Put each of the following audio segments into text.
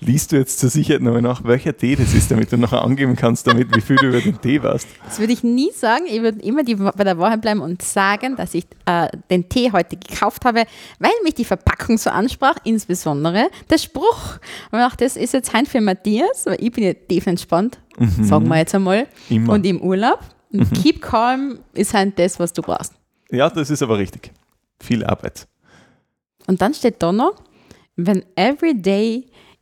liest du jetzt zur Sicherheit nochmal nach, welcher Tee das ist, damit du nachher angeben kannst, damit wie viel du über den Tee weißt. Das würde ich nie sagen. Ich würde immer die, bei der Wahrheit bleiben und sagen, dass ich äh, den Tee heute gekauft habe, weil mich die Verpackung so ansprach, insbesondere der Spruch. Und ich das ist jetzt heim für Matthias, weil ich bin ja tief entspannt, mhm. sagen wir jetzt einmal, immer. und im Urlaub. Und mhm. Keep calm ist halt das, was du brauchst. Ja, das ist aber richtig. Viel Arbeit. Und dann steht da noch, when every day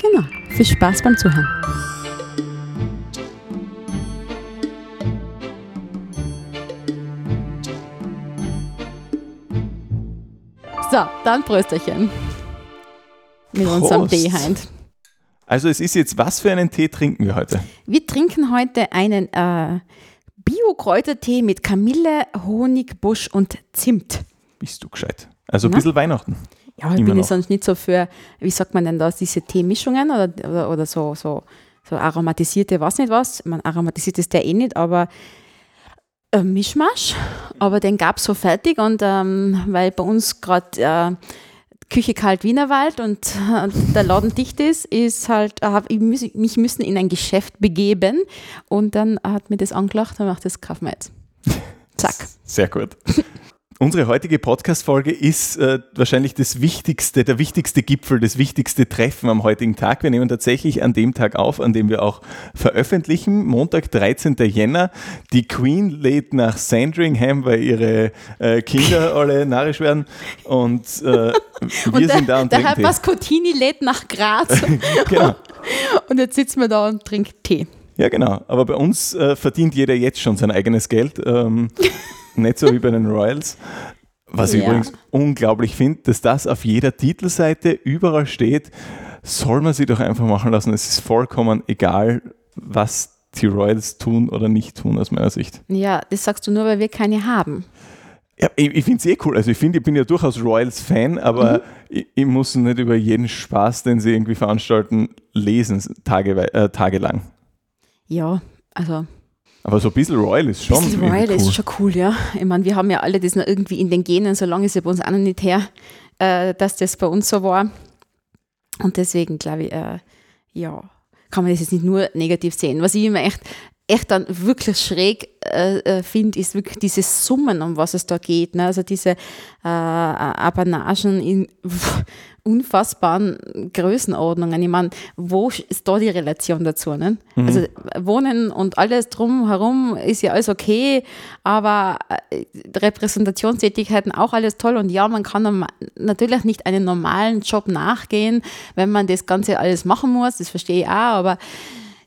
Genau. Viel Spaß beim Zuhören. So, dann Prösterchen. Mit Prost. unserem Teeheint. Also es ist jetzt, was für einen Tee trinken wir heute? Wir trinken heute einen äh, Bio-Kräutertee mit Kamille, Honig, Busch und Zimt. Bist du gescheit? Also ein bisschen Weihnachten. Ja, ich bin ich sonst nicht so für, wie sagt man denn da, diese Teemischungen oder, oder, oder so, so, so aromatisierte, was nicht was. Man aromatisiert ist der eh nicht, aber äh, Mischmasch. Aber den gab es so fertig und ähm, weil bei uns gerade äh, Küche kalt Wienerwald und äh, der Laden dicht ist, ist halt, äh, ich muss, mich müssen in ein Geschäft begeben und dann hat mir das angelacht und macht das kaufen wir jetzt. Zack. Sehr gut. Unsere heutige Podcast-Folge ist äh, wahrscheinlich das wichtigste, der wichtigste Gipfel, das wichtigste Treffen am heutigen Tag. Wir nehmen tatsächlich an dem Tag auf, an dem wir auch veröffentlichen. Montag, 13. Jänner. Die Queen lädt nach Sandringham, weil ihre äh, Kinder alle narrisch werden. Und äh, wir und sind da und der Herr Pascottini lädt nach Graz. genau. Und jetzt sitzen wir da und trinken Tee. Ja, genau. Aber bei uns äh, verdient jeder jetzt schon sein eigenes Geld. Ähm, nicht so wie bei den Royals. Was ich ja. übrigens unglaublich finde, dass das auf jeder Titelseite überall steht, soll man sie doch einfach machen lassen. Es ist vollkommen egal, was die Royals tun oder nicht tun, aus meiner Sicht. Ja, das sagst du nur, weil wir keine haben. Ja, ich, ich finde es eh cool. Also ich finde, ich bin ja durchaus Royals-Fan, aber mhm. ich, ich, muss nicht über jeden Spaß, den sie irgendwie veranstalten, lesen, tage, äh, tagelang. Ja, also aber so ein bisschen Royal ist schon. Ein bisschen Royal cool. ist schon cool, ja. Ich meine, wir haben ja alle das noch irgendwie in den Genen, so lange ist ja bei uns auch noch nicht her, äh, dass das bei uns so war. Und deswegen glaube ich, äh, ja, kann man das jetzt nicht nur negativ sehen. Was ich immer echt, echt dann wirklich schräg äh, äh finde, ist wirklich diese Summen, um was es da geht. Ne? Also diese äh, Abanagen in unfassbaren Größenordnungen. Ich meine, wo ist da die Relation dazu? Ne? Mhm. Also Wohnen und alles drumherum ist ja alles okay, aber äh, Repräsentationstätigkeiten auch alles toll und ja, man kann natürlich nicht einen normalen Job nachgehen, wenn man das Ganze alles machen muss, das verstehe ich auch, aber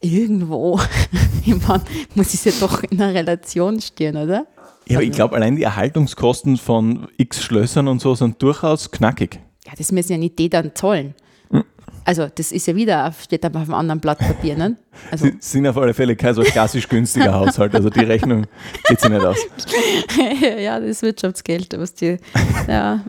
irgendwo ich meine, muss es ja doch in einer Relation stehen, oder? Ja, aber ich glaube, allein die Erhaltungskosten von x Schlössern und so sind durchaus knackig ja, das müssen ja nicht die dann zahlen. Also das ist ja wieder, steht aber auf einem anderen Blatt Papier. Ne? Also. Sie sind auf alle Fälle kein so klassisch günstiger Haushalt, also die Rechnung geht sich nicht aus. ja, das Wirtschaftsgeld, was die, ja.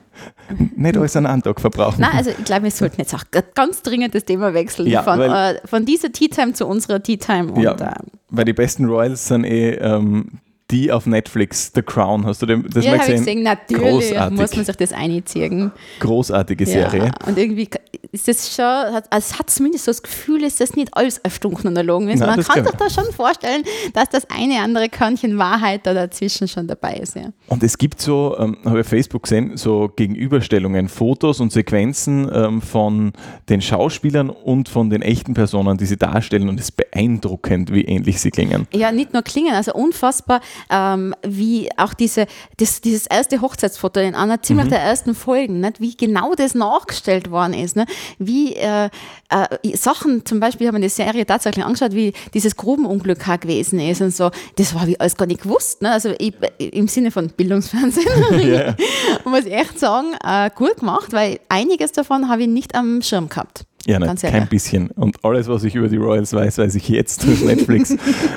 Nicht alles an einen Tag verbrauchen. Nein, also ich glaube, wir sollten jetzt auch ganz dringend das Thema wechseln, ja, von, weil, äh, von dieser Tea Time zu unserer Tea Time. Und, ja, äh, weil die besten Royals sind eh ähm, die auf Netflix, The Crown. Hast du den, das ja, mal gesehen? gesehen? Natürlich Großartig. muss man sich das einziehen. Großartige Serie. Ja, und irgendwie ist das schon, also es hat zumindest so das Gefühl, dass das nicht alles auf Stundenanalogen ist. Nein, man kann sich da schon vorstellen, dass das eine andere Körnchen Wahrheit da dazwischen schon dabei ist. Ja. Und es gibt so, ähm, habe ich auf Facebook gesehen, so Gegenüberstellungen, Fotos und Sequenzen ähm, von den Schauspielern und von den echten Personen, die sie darstellen. Und es ist beeindruckend, wie ähnlich sie klingen. Ja, nicht nur klingen, also unfassbar, ähm, wie auch diese, das, dieses erste Hochzeitsfoto in einer ziemlich mhm. der ersten Folgen, nicht? wie genau das nachgestellt worden ist. Nicht? wie äh, äh, Sachen, zum Beispiel haben wir eine Serie tatsächlich angeschaut, wie dieses Grubenunglück gewesen ist und so. Das habe ich alles gar nicht gewusst. Ne? Also ich, im Sinne von Bildungsfernsehen. yeah. muss ich echt sagen, äh, gut gemacht, weil einiges davon habe ich nicht am Schirm gehabt. Ja, nein, kein ehrlich. bisschen. Und alles, was ich über die Royals weiß, weiß ich jetzt durch Netflix.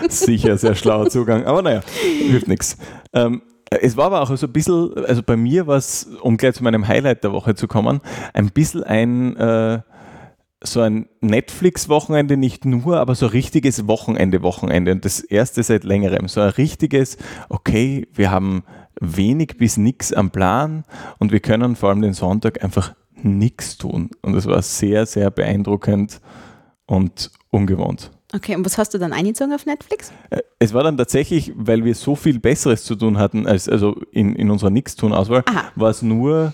Sicher sehr schlauer Zugang. Aber naja, hilft nichts. Ähm, es war aber auch so ein bisschen, also bei mir war es, um gleich zu meinem Highlight der Woche zu kommen, ein bisschen ein, äh, so ein Netflix-Wochenende, nicht nur, aber so ein richtiges Wochenende-Wochenende. Und das erste seit längerem. So ein richtiges, okay, wir haben wenig bis nichts am Plan und wir können vor allem den Sonntag einfach nichts tun. Und das war sehr, sehr beeindruckend und ungewohnt. Okay, und was hast du dann eingezogen auf Netflix? Äh, Es war dann tatsächlich, weil wir so viel Besseres zu tun hatten, als also in, in unserer Nix-Tun-Auswahl, Aha. war es nur,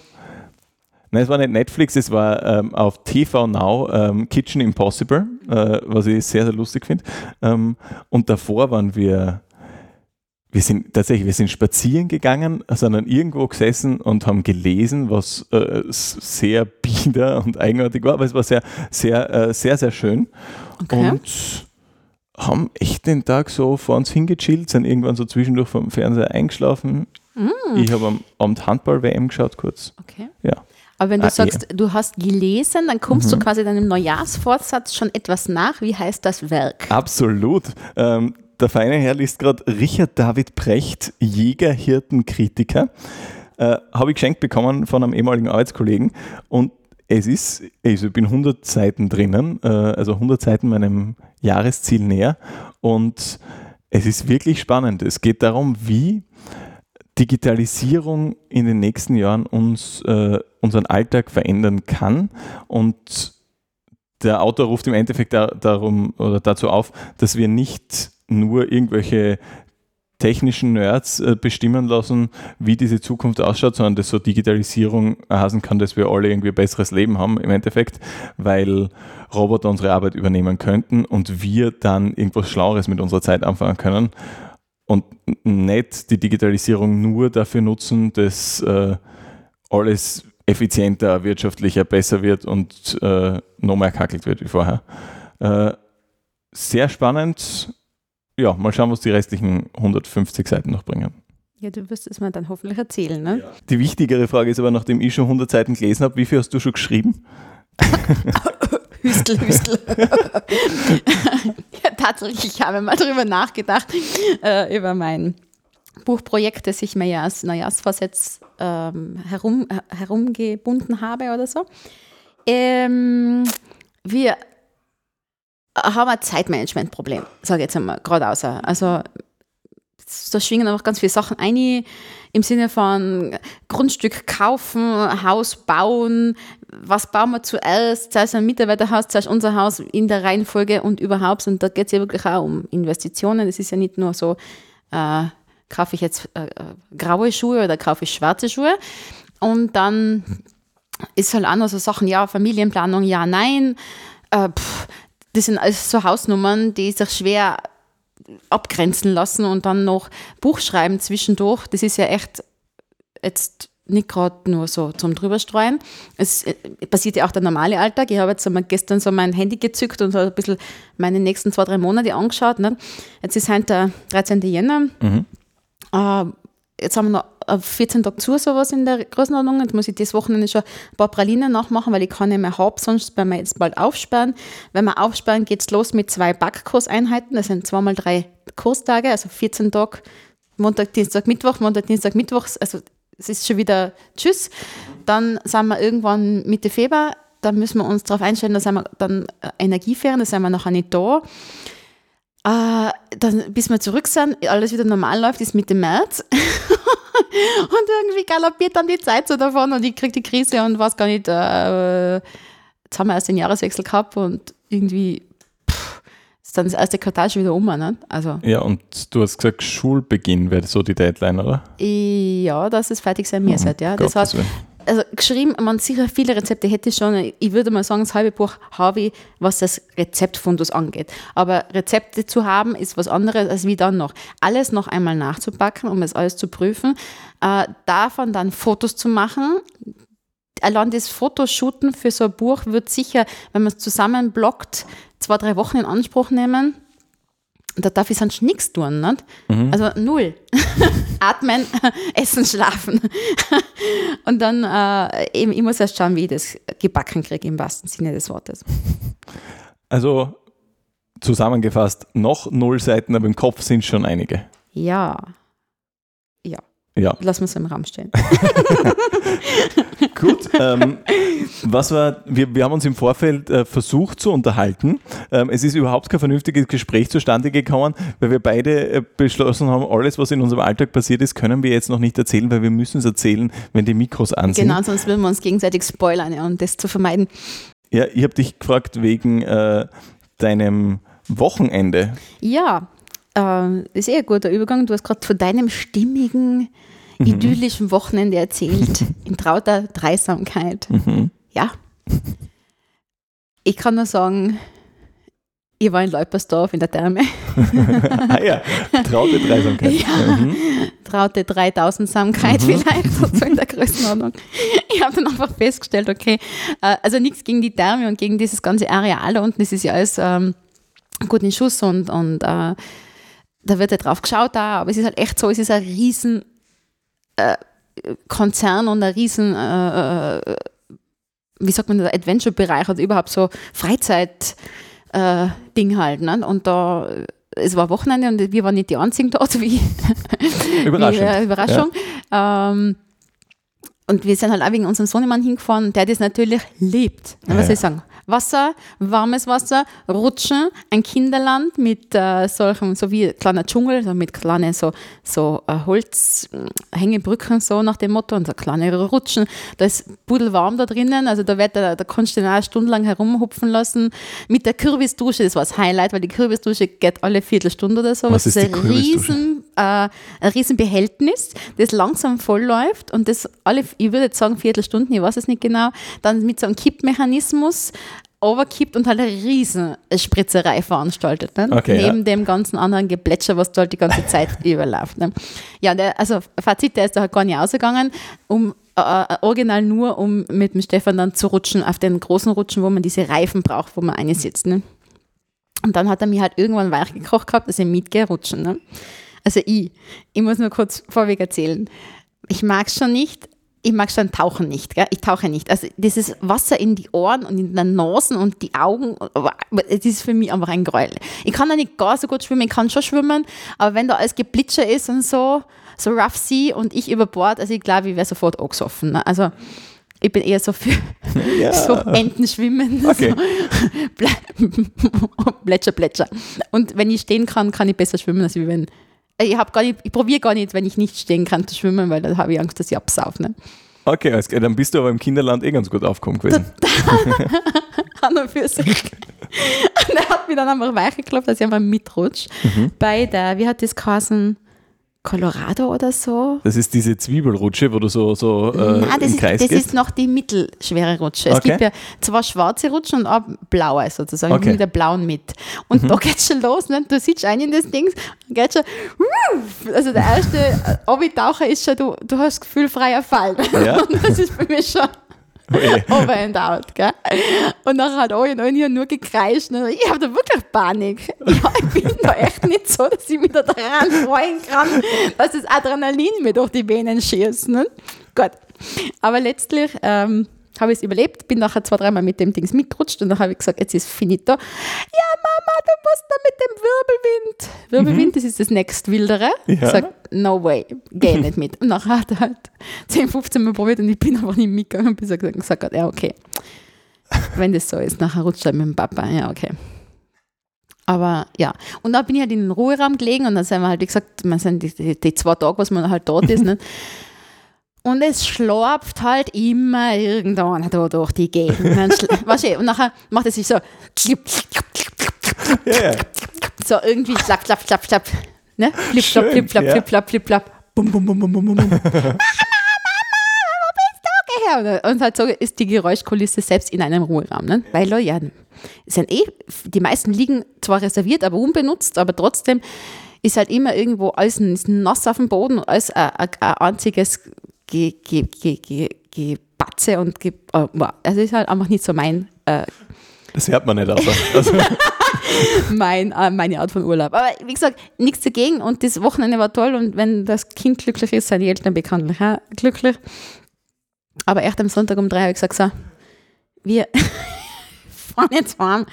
nein, es war nicht Netflix, es war ähm, auf TV Now ähm, Kitchen Impossible, äh, was ich sehr, sehr lustig finde. Ähm, und davor waren wir, wir sind tatsächlich, wir sind spazieren gegangen, sondern irgendwo gesessen und haben gelesen, was äh, sehr bieder und eigenartig war, aber es war sehr, sehr, äh, sehr, sehr schön. Okay. Und haben echt den Tag so vor uns hingechillt, sind irgendwann so zwischendurch vom Fernseher eingeschlafen. Ich habe am Abend Handball-WM geschaut kurz. Okay. Ja. Aber wenn du Ah, sagst, du hast gelesen, dann kommst Mhm. du quasi deinem Neujahrsvorsatz schon etwas nach. Wie heißt das Werk? Absolut. Ähm, der feine Herr liest gerade Richard David Precht, Jäger, Hirten, Kritiker. Äh, Habe ich geschenkt bekommen von einem ehemaligen Arbeitskollegen. Und es ist, also ich bin 100 Seiten drinnen, äh, also 100 Seiten meinem Jahresziel näher. Und es ist wirklich spannend. Es geht darum, wie Digitalisierung in den nächsten Jahren uns äh, unseren Alltag verändern kann. Und der Autor ruft im Endeffekt da, darum oder dazu auf, dass wir nicht nur irgendwelche technischen Nerds äh, bestimmen lassen, wie diese Zukunft ausschaut, sondern dass so Digitalisierung erhasen kann, dass wir alle irgendwie ein besseres Leben haben im Endeffekt, weil Roboter unsere Arbeit übernehmen könnten und wir dann irgendwas Schlaueres mit unserer Zeit anfangen können und nicht die Digitalisierung nur dafür nutzen, dass äh, alles effizienter, wirtschaftlicher, besser wird und äh, noch mehr kackelt wird wie vorher. Äh, sehr spannend. Ja, mal schauen, was die restlichen 150 Seiten noch bringen. Ja, du wirst es mir dann hoffentlich erzählen, ne? Die wichtigere Frage ist aber, nachdem ich schon 100 Seiten gelesen habe, wie viel hast du schon geschrieben? Hüstel, Hüstel. ja, tatsächlich, ich habe mal drüber nachgedacht, äh, über mein Buchprojekt, das ich mir ja als Neujahrsvorsatz ähm, herum, herumgebunden habe oder so. Ähm, wir haben ein Zeitmanagementproblem, sage ich jetzt einmal geradeaus. Also da schwingen einfach ganz viele Sachen ein, im Sinne von Grundstück kaufen, Haus bauen, was bauen wir zuerst, zuerst ein Mitarbeiterhaus, zuerst unser Haus in der Reihenfolge und überhaupt. Und da geht es ja wirklich auch um Investitionen. Es ist ja nicht nur so, äh, kaufe ich jetzt äh, äh, graue Schuhe oder kaufe ich schwarze Schuhe. Und dann ist halt auch noch so Sachen, ja, Familienplanung, ja, nein. Äh, pff, das sind alles so Hausnummern, die sich schwer abgrenzen lassen und dann noch Buch schreiben zwischendurch. Das ist ja echt jetzt nicht gerade nur so zum drüberstreuen. Es äh, passiert ja auch der normale Alltag. Ich habe jetzt einmal gestern so mein Handy gezückt und so ein bisschen meine nächsten zwei, drei Monate angeschaut. Ne? Jetzt ist heute der 13. Jänner. Äh, jetzt haben wir noch äh, 14 Tage zu, sowas in der Größenordnung. Jetzt muss ich das Wochenende schon ein paar Pralinen nachmachen, weil ich nicht mehr haben, sonst werden wir jetzt bald aufsperren. Wenn wir aufsperren, geht es los mit zwei Backkurseinheiten. Das sind zweimal drei Kurstage, also 14 Tage, Montag, Dienstag, Mittwoch, Montag, Dienstag, Mittwoch. Also es ist schon wieder Tschüss. Dann sind wir irgendwann Mitte Februar. Da müssen wir uns darauf einstellen, da sind wir dann äh, Energieferien, da sind wir nachher nicht da. Äh, dann, bis wir zurück sind, alles wieder normal läuft, ist Mitte März. und irgendwie galoppiert dann die Zeit so davon und ich kriege die Krise und weiß gar nicht, äh, jetzt haben wir erst den Jahreswechsel gehabt und irgendwie pff, ist dann das erste Quartal schon wieder um. Ne? Also Ja, und du hast gesagt, Schulbeginn wäre so die Deadline, oder? ja, dass es fertig sein müsste. Ja. Das heißt. Also geschrieben, man sicher viele Rezepte hätte ich schon. Ich würde mal sagen, das halbe Buch habe ich, was das Rezeptfundus angeht. Aber Rezepte zu haben, ist was anderes, als wie dann noch. Alles noch einmal nachzupacken, um es alles zu prüfen. Äh, davon dann Fotos zu machen. Allein das Fotoshooten für so ein Buch wird sicher, wenn man es zusammenblockt, zwei, drei Wochen in Anspruch nehmen. Da darf ich sonst nichts tun. Nicht? Also null. Atmen, essen, schlafen. Und dann, äh, eben, ich muss erst schauen, wie ich das gebacken kriege, im wahrsten Sinne des Wortes. Also zusammengefasst, noch null Seiten, aber im Kopf sind schon einige. Ja. Ja. Ja. Lass uns im Raum stehen. Gut, ähm, was war, wir, wir haben uns im Vorfeld äh, versucht zu unterhalten. Ähm, es ist überhaupt kein vernünftiges Gespräch zustande gekommen, weil wir beide äh, beschlossen haben, alles, was in unserem Alltag passiert ist, können wir jetzt noch nicht erzählen, weil wir müssen es erzählen, wenn die Mikros an sind. Genau, sonst würden wir uns gegenseitig spoilern, ja, um das zu vermeiden. Ja, ich habe dich gefragt wegen äh, deinem Wochenende. Ja, äh, ist eher ein guter Übergang. Du hast gerade von deinem stimmigen, idyllischen Wochenende erzählt, in trauter Dreisamkeit. Mhm. Ja. Ich kann nur sagen, ich war in Leupersdorf in der Therme. ah ja, traute Dreisamkeit. Ja. Mhm. traute 3000-Samkeit vielleicht, so in der Größenordnung. Ich habe dann einfach festgestellt, okay, äh, also nichts gegen die Therme und gegen dieses ganze Areal da unten, das ist ja alles ähm, gut in Schuss und, und äh, da wird ja drauf geschaut da, aber es ist halt echt so, es ist ein riesen äh, Konzern und ein riesen, äh, äh, wie sagt man, der Adventure-Bereich oder überhaupt so Freizeit- äh, Ding halt. Ne? Und da, es war Wochenende und wir waren nicht die einzigen dort, wie, Überraschend. wie äh, Überraschung. Ähm, und wir sind halt auch wegen unserem Sohnemann hingefahren, der das natürlich liebt. Was Ja. soll ich sagen? Wasser, warmes Wasser, Rutschen, ein Kinderland mit äh, solchen, so wie ein kleiner Dschungel, so mit kleinen so, so äh, Holzhängebrücken, so nach dem Motto, und so kleinere Rutschen. Da ist pudelwarm da drinnen, also da, wird, da, da kannst du den auch stundenlang herumhupfen lassen. Mit der Kürbisdusche, das war das Highlight, weil die Kürbisdusche geht alle Viertelstunde oder so. Was Das ist die ein Kürbisdusche? riesen, äh, ein riesen Behältnis, das langsam voll läuft und das alle, ich würde jetzt sagen Viertelstunden, ich weiß es nicht genau, dann mit so einem Kippmechanismus overkippt und halt eine riesen Spritzerei veranstaltet. Ne? Okay, Neben ja. dem ganzen anderen Geplätscher, was da halt die ganze Zeit überläuft. Ne? Ja, der, also Fazit, der ist da halt gar nicht ausgegangen, um äh, äh, original nur, um mit dem Stefan dann zu rutschen, auf den großen Rutschen, wo man diese Reifen braucht, wo man einsitzt. Ne? Und dann hat er mich halt irgendwann weich gekocht gehabt, dass ich mitgehe rutschen. Ne? Also ich, ich muss nur kurz vorweg erzählen. Ich mag es schon nicht, ich mag schon Tauchen nicht. Gell? Ich tauche nicht. Also dieses Wasser in die Ohren und in den Nasen und die Augen, das ist für mich einfach ein Gräuel. Ich kann da nicht gar so gut schwimmen, ich kann schon schwimmen, aber wenn da alles geplitscher ist und so, so rough sea und ich über Bord, also ich glaube, ich wäre sofort angesoffen. Ne? Also ich bin eher so für Ja. so Enten schwimmen. Okay. So. Plä- Plätscher, Plätscher. Und wenn ich stehen kann, kann ich besser schwimmen, als wenn. Ich, gar nicht, ich probiere gar nicht, wenn ich nicht stehen kann, zu schwimmen, weil dann habe ich Angst, dass ich absaufe. Ne? Okay, klar. dann bist du aber im Kinderland eh ganz gut aufgekommen gewesen. An und für sich. Und er hat mich dann einfach weichgeklopft, dass ich einmal mitrutsche. Mhm. Bei der, wie hat das geheißen? Colorado oder so? Das ist diese Zwiebelrutsche, wo du so, so äh, Nein, das, im ist, Kreis das gehst. ist noch die mittelschwere Rutsche. Es Okay. gibt ja zwei schwarze Rutschen und eine blaue sozusagen, Okay. Mhm. mit der blauen mit. Und da geht's schon los, ne? du sitzt ein in das Ding und geht schon, also der erste Obi-Taucher ist schon, du, du hast das Gefühl freier Fall. Ja? Und das ist für mich schon. over and out. Gell? Und nachher hat alle und ich nur gekreischt. Ne? Ich habe da wirklich Panik. Ja, ich bin da echt nicht so, dass ich mich da dran freuen kann, dass das Adrenalin mir durch die Venen schießt. Ne? Gut. Aber letztlich ähm, habe ich es überlebt, bin nachher zwei, dreimal mit dem Dings mitgerutscht und dann habe ich gesagt, jetzt ist finito. Ja, Mama, du musst da mit dem Wirbelwind. Wirbelwind, das ist das nächstwildere. Ich Ja. sage, no way, geh nicht mit. Und nachher hat er halt 10, 15 Mal probiert und ich bin einfach nicht mitgegangen bin so gesagt, gesagt, ja, okay. Wenn das so ist, nachher rutscht er mit dem Papa, ja, okay. Aber ja, und dann bin ich halt in den Ruheraum gelegen und dann sind wir halt, wie gesagt, man sind die, die, die zwei Tage, was man halt dort ist, nicht? Und es schlorpt halt immer irgendwann da durch die Gegend. Weißt du, und nachher macht es sich so, so irgendwie schlapp, schlapp, schlapp, schlapp. Ne? Flip, flop, flip, flop, flip, flop, flip, flop. Bum, bum, bum, bum, bum, bum. Mama, Mama, wo bist du? Und halt so ist die Geräuschkulisse selbst in einem Ruheraum. Ne? Weil da ja, sind eh, die meisten liegen zwar reserviert, aber unbenutzt, aber trotzdem ist halt immer irgendwo alles nass auf dem Boden, alles ein, ein, ein einziges Ge, Ge, Ge, Ge, Gebatze und Ge, wow. also ist halt einfach nicht so mein äh, Das hört man nicht, aber. Also, mein, äh, meine Art von Urlaub. Aber wie gesagt, nichts dagegen und das Wochenende war toll und wenn das Kind glücklich ist, sind die Eltern bekanntlich auch glücklich. Aber echt am Sonntag um drei habe ich gesagt, so, wir fahren jetzt heim.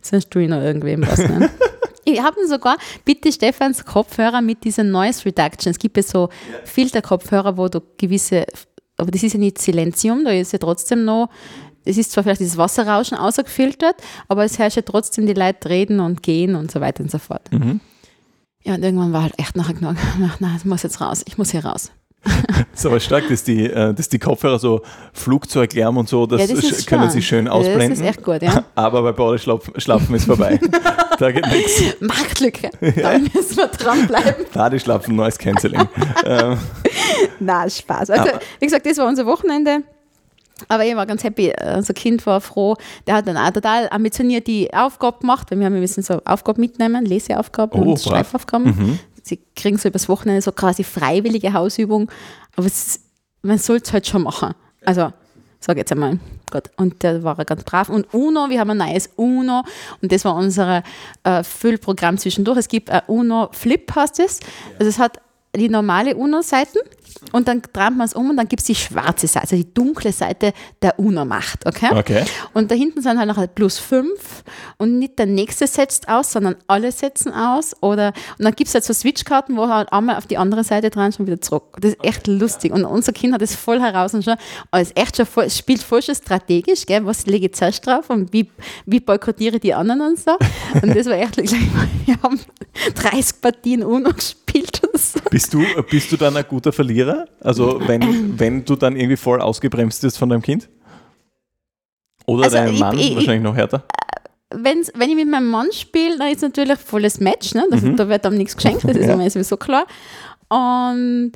Sonst tue ich noch irgendwem was. Ne? Ich habe sogar, bitte Stefans Kopfhörer mit diesen Noise Reduction. Es gibt ja so Filterkopfhörer, wo du gewisse, aber das ist ja nicht Silenzium, da ist ja trotzdem noch, es ist zwar vielleicht dieses Wasserrauschen außergefiltert, aber es herrscht ja trotzdem die Leute reden und gehen und so weiter und so fort. Mhm. Ja, und irgendwann war halt echt nachher genug, nein, ich muss jetzt raus, ich muss hier raus. ist aber stark, dass die, äh, dass die Kopfhörer so Flugzeuglärm und so, das, Ja, das können sie schön Ja, das ist ausblenden. echt gut, ja. Aber bei Badeschlafen Schlafen ist vorbei. da geht nichts. Marktlücke, da müssen wir dranbleiben. Badeschlafen, neues Canceling. ähm, Na, Spaß. Also, wie gesagt, das war unser Wochenende. Aber ich war ganz happy. Unser Kind war froh. Der hat dann auch total ambitioniert die Aufgabe gemacht, weil wir haben wir müssen so Aufgaben mitnehmen, Leseaufgaben Oh, und brav. Schreibaufgaben. Sie kriegen so übers Wochenende so quasi freiwillige Hausübung. Aber es, man soll es halt schon machen. Also, sag jetzt einmal. Gott. Und der war ganz brav. Und UNO, wir haben ein neues UNO. Und das war unser äh, Füllprogramm zwischendurch. Es gibt ein UNO Flip, heißt es. Also es hat die normale UNO-Seiten und dann dreht man es um und dann gibt es die schwarze Seite, also die dunkle Seite der UNO-Macht. Okay? Okay. Und da hinten sind halt noch ein plus 5 und nicht der nächste setzt aus, sondern alle setzen aus. Oder, und dann gibt es halt so Switchkarten, wo halt einmal auf die andere Seite dran schon wieder zurück. Das ist echt lustig. Und unser Kind hat das voll heraus und schon, aber es ist echt schon voll, es spielt voll schon strategisch, gell? was lege ich zuerst drauf und wie, wie boykottiere ich die anderen und so. Und das war echt, wir haben 30 Partien UNO gespielt so. Bist du, bist du dann ein guter Verlierer? Also wenn, wenn du dann irgendwie voll ausgebremst wirst von deinem Kind? Oder Also deinem ich- Mann, ich- wahrscheinlich noch härter? wenn's, wenn ich mit meinem Mann spiele, dann ist natürlich volles Match. Ne? Das, Da wird einem nichts geschenkt, das ist Ja. mir sowieso klar. Und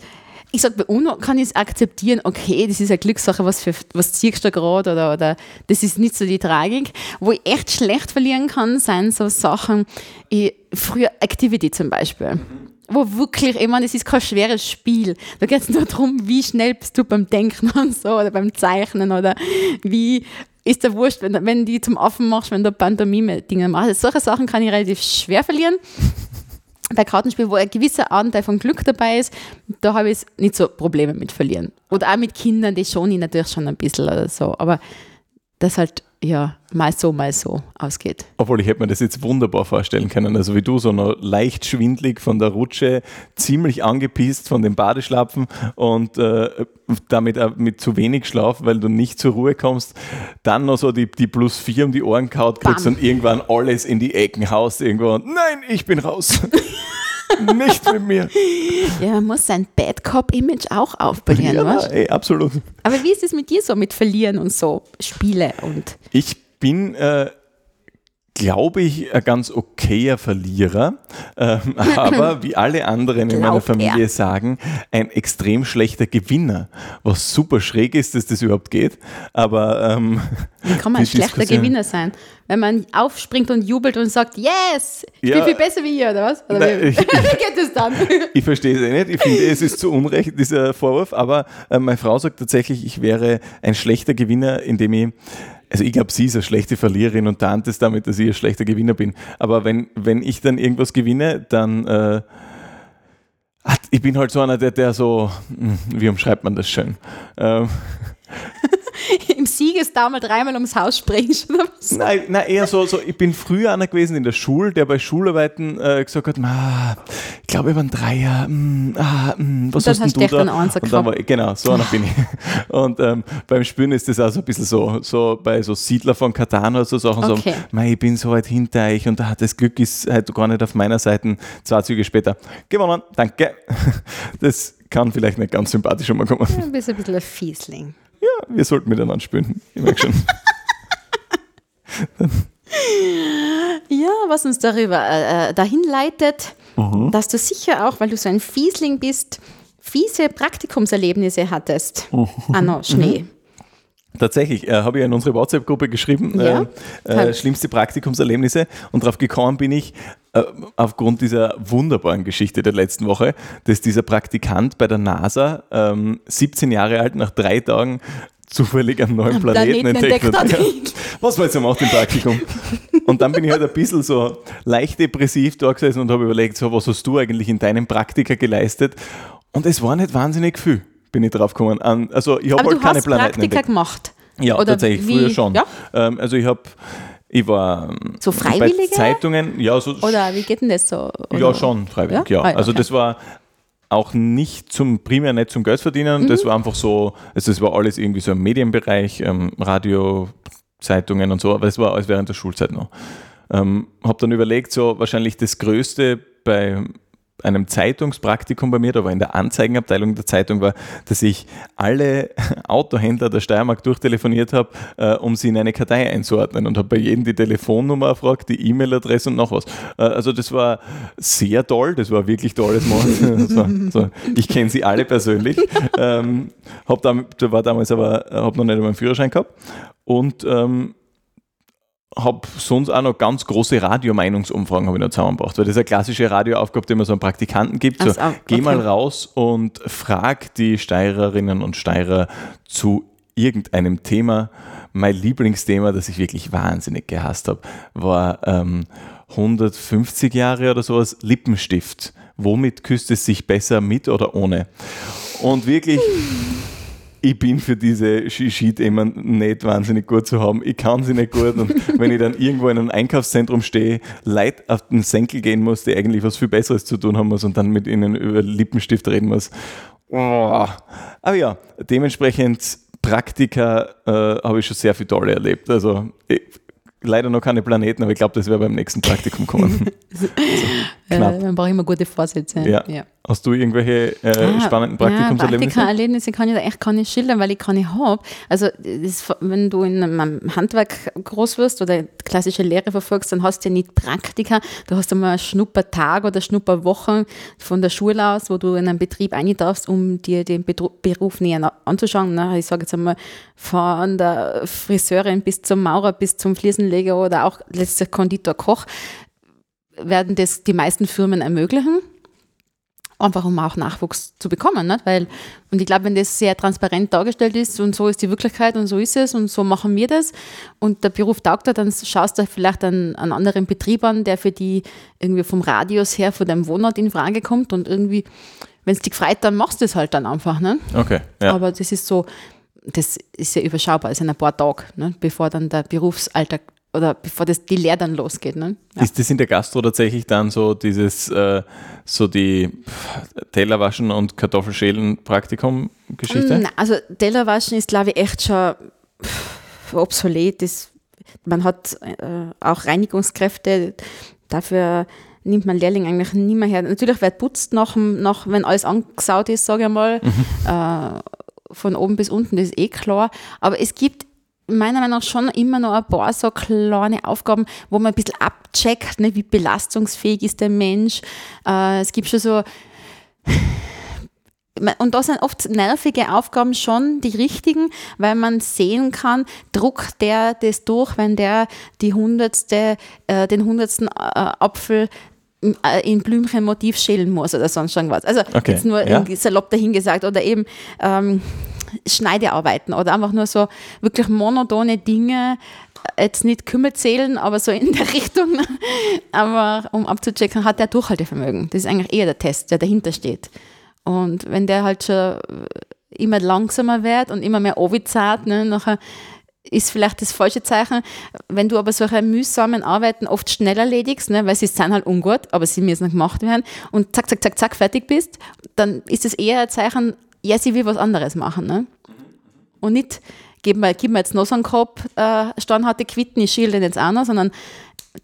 ich sage, bei UNO kann ich es akzeptieren, okay, das ist eine Glückssache, was, für, was ziehst du gerade oder, oder das ist nicht so die Tragik. Wo ich echt schlecht verlieren kann, sind so Sachen, ich, früher Activity zum Beispiel. Wo wirklich, ich meine, es ist kein schweres Spiel. Da geht es nur darum, wie schnell bist du beim Denken und so oder beim Zeichnen oder wie ist der Wurscht, wenn, wenn die zum Affen machst, wenn du Pantomime-Dinge machst. Also solche Sachen kann ich relativ schwer verlieren. Bei Kartenspielen, wo ein gewisser Anteil von Glück dabei ist, da habe ich nicht so Probleme mit verlieren. Oder auch mit Kindern, die schon ich natürlich schon ein bisschen oder so. Aber das halt, ja, mal so, mal so ausgeht. Obwohl ich hätte mir das jetzt wunderbar vorstellen können. Also wie du, so noch leicht schwindlig von der Rutsche, ziemlich angepisst von den Badeschlapfen und äh, damit auch mit zu wenig Schlaf, weil du nicht zur Ruhe kommst. Dann noch so die, die plus vier um die Ohren kaut kriegst Bam. und irgendwann alles in die Ecken haust irgendwo. und Nein, ich bin raus. nicht mit mir. Ja, man muss sein Bad Cop-Image auch aufpolieren, Ja, weißt? ey, absolut. Aber wie ist es mit dir so, mit Verlieren und so, Spiele und Ich bin, äh, glaube ich, ein ganz okayer Verlierer, ähm, aber wie alle anderen in meiner Glaubt er. Familie sagen, ein extrem schlechter Gewinner, was super schräg ist, dass das überhaupt geht. Aber ähm, Wie kann man ein schlechter Diskussion- Gewinner sein? Wenn man aufspringt und jubelt und sagt, yes, ich Ja. bin viel besser wie ihr, oder was? Oder Nein, wie, ich- wie geht es dann? Ich verstehe es eh nicht. Ich finde, es ist zu Unrecht, dieser Vorwurf. Aber äh, meine Frau sagt tatsächlich, ich wäre ein schlechter Gewinner, indem ich. Also ich glaube, sie ist eine schlechte Verliererin und tarnt es damit, dass ich ein schlechter Gewinner bin. Aber wenn, wenn ich dann irgendwas gewinne, dann äh, ach, ich bin halt so einer, der, der so, hm, wie umschreibt man das schön? Ähm, Im Siegesdauer dreimal ums Haus springst, oder was? Nein, nein, eher so, so, ich bin früher einer gewesen in der Schule, der bei Schularbeiten äh, gesagt hat, "Ma, ich glaube, über ein Dreier, mm, ah, mm, was hast hast du da? und dann war, ich- genau, so einer bin ich. Und ähm, beim Spülen ist das auch so ein bisschen so, so bei so Siedler von Katan oder so Sachen Okay. so, "Mei, ich bin so weit hinter euch und ah, das Glück ist halt gar nicht auf meiner Seite, zwei Züge später. Gewonnen, danke. Das kann vielleicht nicht ganz sympathisch umkommen. Du bist ein bisschen ein Fiesling. Ja, wir sollten miteinander spielen. Ich merke schon. Ja, was uns darüber äh, äh, dahin leitet, Mhm. dass du sicher auch, weil du so ein Fiesling bist, fiese Praktikumserlebnisse hattest. Mhm. Anno, Schnee. Tatsächlich, äh, habe ich in unsere WhatsApp-Gruppe geschrieben, Ja. äh, äh, schlimmste Praktikumserlebnisse und darauf gekommen bin ich, aufgrund dieser wunderbaren Geschichte der letzten Woche, dass dieser Praktikant bei der NASA, ähm, 17 Jahre alt, nach drei Tagen zufällig einen neuen Planeten, Planeten entdeckt entdeckt hat. Ja. Was war jetzt am im Praktikum? Und dann bin ich halt ein bisschen so leicht depressiv da gesessen und habe überlegt, so, was hast du eigentlich in deinem Praktika geleistet? Und es war nicht wahnsinnig viel, bin ich drauf gekommen. Also ich habe halt du keine hast Planeten Praktika entdeckt. gemacht. Ja, Oder tatsächlich, wie- früher schon. Ja? Ähm, also ich habe, ich war So bei Freiwillige? Zeitungen, ja, so Oder wie geht denn das so? Oder? ja, schon, freiwillig, ja. Ja? Ah, ja, also okay. das war auch nicht zum, primär nicht zum Geld verdienen, Mhm. das war einfach so, also das war alles irgendwie so im Medienbereich, ähm, Radio, Zeitungen und so, aber es war alles während der Schulzeit noch. Ähm, habe dann überlegt, so wahrscheinlich das Größte bei einem Zeitungspraktikum bei mir, da war in der Anzeigenabteilung der Zeitung war, dass ich alle Autohändler der Steiermark durchtelefoniert habe, äh, um sie in eine Kartei einzuordnen und habe bei jedem die Telefonnummer erfragt, die E-Mail-Adresse und noch was. Äh, also das war sehr toll, das war wirklich tolles Mal. Das war, so, ich kenne sie alle persönlich. ähm, hab da war damals aber, habe noch nicht einmal einen Führerschein gehabt und ähm, habe sonst auch noch ganz große Radiomeinungsumfragen habe ich noch zusammengebracht, weil das ist eine klassische Radioaufgabe, die man so einem Praktikanten gibt. So, Ach so, Geh mal raus und frag die Steirerinnen und Steirer zu irgendeinem Thema. Mein Lieblingsthema, das ich wirklich wahnsinnig gehasst habe, war ähm, 150 Jahre oder sowas Lippenstift. Womit küsst es sich besser, mit oder ohne? Und wirklich, ich bin für diese Sheet-Themen nicht wahnsinnig gut zu haben. Ich kann sie nicht gut. Und wenn ich dann irgendwo in einem Einkaufszentrum stehe, Leute auf den Senkel gehen muss, die eigentlich was viel Besseres zu tun haben muss und dann mit ihnen über Lippenstift reden muss. Oh. Aber ja, dementsprechend Praktika äh, habe ich schon sehr viel Tolle erlebt. Also ich, leider noch keine Planeten, aber ich glaube, das wäre beim nächsten Praktikum kommen. knapp. Äh, man braucht immer gute Vorsätze. Ja. Hast du irgendwelche äh, spannenden Praktikumserlebnisse? Ja, Praktika-Erlebnisse kann ich da echt gar nicht schildern, weil ich keine habe. Also, das, wenn du in einem Handwerk groß wirst oder klassische Lehre verfolgst, dann hast du ja nicht Praktika. Du hast einmal einen Schnuppertag oder Schnupperwochen von der Schule aus, wo du in einen Betrieb ein darfst, um dir den Beruf näher na- anzuschauen. Ne? Ich sage jetzt einmal von der Friseurin bis zum Maurer, bis zum Fliesenleger oder auch letzter Konditor Koch werden das die meisten Firmen ermöglichen einfach um auch Nachwuchs zu bekommen. Nicht? Weil, und ich glaube, wenn das sehr transparent dargestellt ist und so ist die Wirklichkeit und so ist es und so machen wir das und der Beruf taugt dir, dann schaust du vielleicht einen, einen anderen Betrieb an, der für die irgendwie vom Radius her von deinem Wohnort in Frage kommt und irgendwie, wenn es dich freut, dann machst du es halt dann einfach. Ne? Okay, ja. Aber das ist so, das ist ja überschaubar, es sind ein paar Tage, ne? bevor dann der Berufsalltag oder bevor das, die Lehre dann losgeht. Ne? Ja. Ist das in der Gastro tatsächlich dann so dieses, äh, so die Tellerwaschen und Kartoffelschälen Praktikum-Geschichte? Na, Also Tellerwaschen ist, glaube ich, echt schon obsolet. Das, man hat äh, auch Reinigungskräfte, dafür nimmt man Lehrling eigentlich nie mehr her. Natürlich wird putzt, nach, nach, wenn alles angesaut ist, sage ich mal, äh, von oben bis unten, das ist eh klar. Aber es gibt meiner Meinung nach schon immer noch ein paar so kleine Aufgaben, wo man ein bisschen abcheckt, ne, wie belastungsfähig ist der Mensch. Äh, es gibt schon so und da sind oft nervige Aufgaben schon die richtigen, weil man sehen kann, druckt der das durch, wenn der die hundertste, äh, den hundertsten äh, Apfel äh, in Blümchenmotiv schälen muss oder sonst irgendwas. Also Okay, jetzt nur ja. salopp dahingesagt oder eben ähm, Schneidearbeiten oder einfach nur so wirklich monotone Dinge, jetzt nicht Kümmel zählen, aber so in der Richtung, aber um abzuchecken, hat der Durchhaltevermögen. Das ist eigentlich eher der Test, der dahinter steht. Und wenn der halt schon immer langsamer wird und immer mehr Ovid ne, nachher ist vielleicht das falsche Zeichen. Wenn du aber solche mühsamen Arbeiten oft schnell erledigst, ne, weil sie sind halt ungut, aber sie müssen gemacht werden und zack, zack, zack, zack, fertig bist, dann ist es eher ein Zeichen, ja, sie will was anderes machen. Ne? Und nicht, gib mir, gib mir jetzt noch so einen Kopf, äh, standharte Quitten, ich schäle den jetzt auch noch, sondern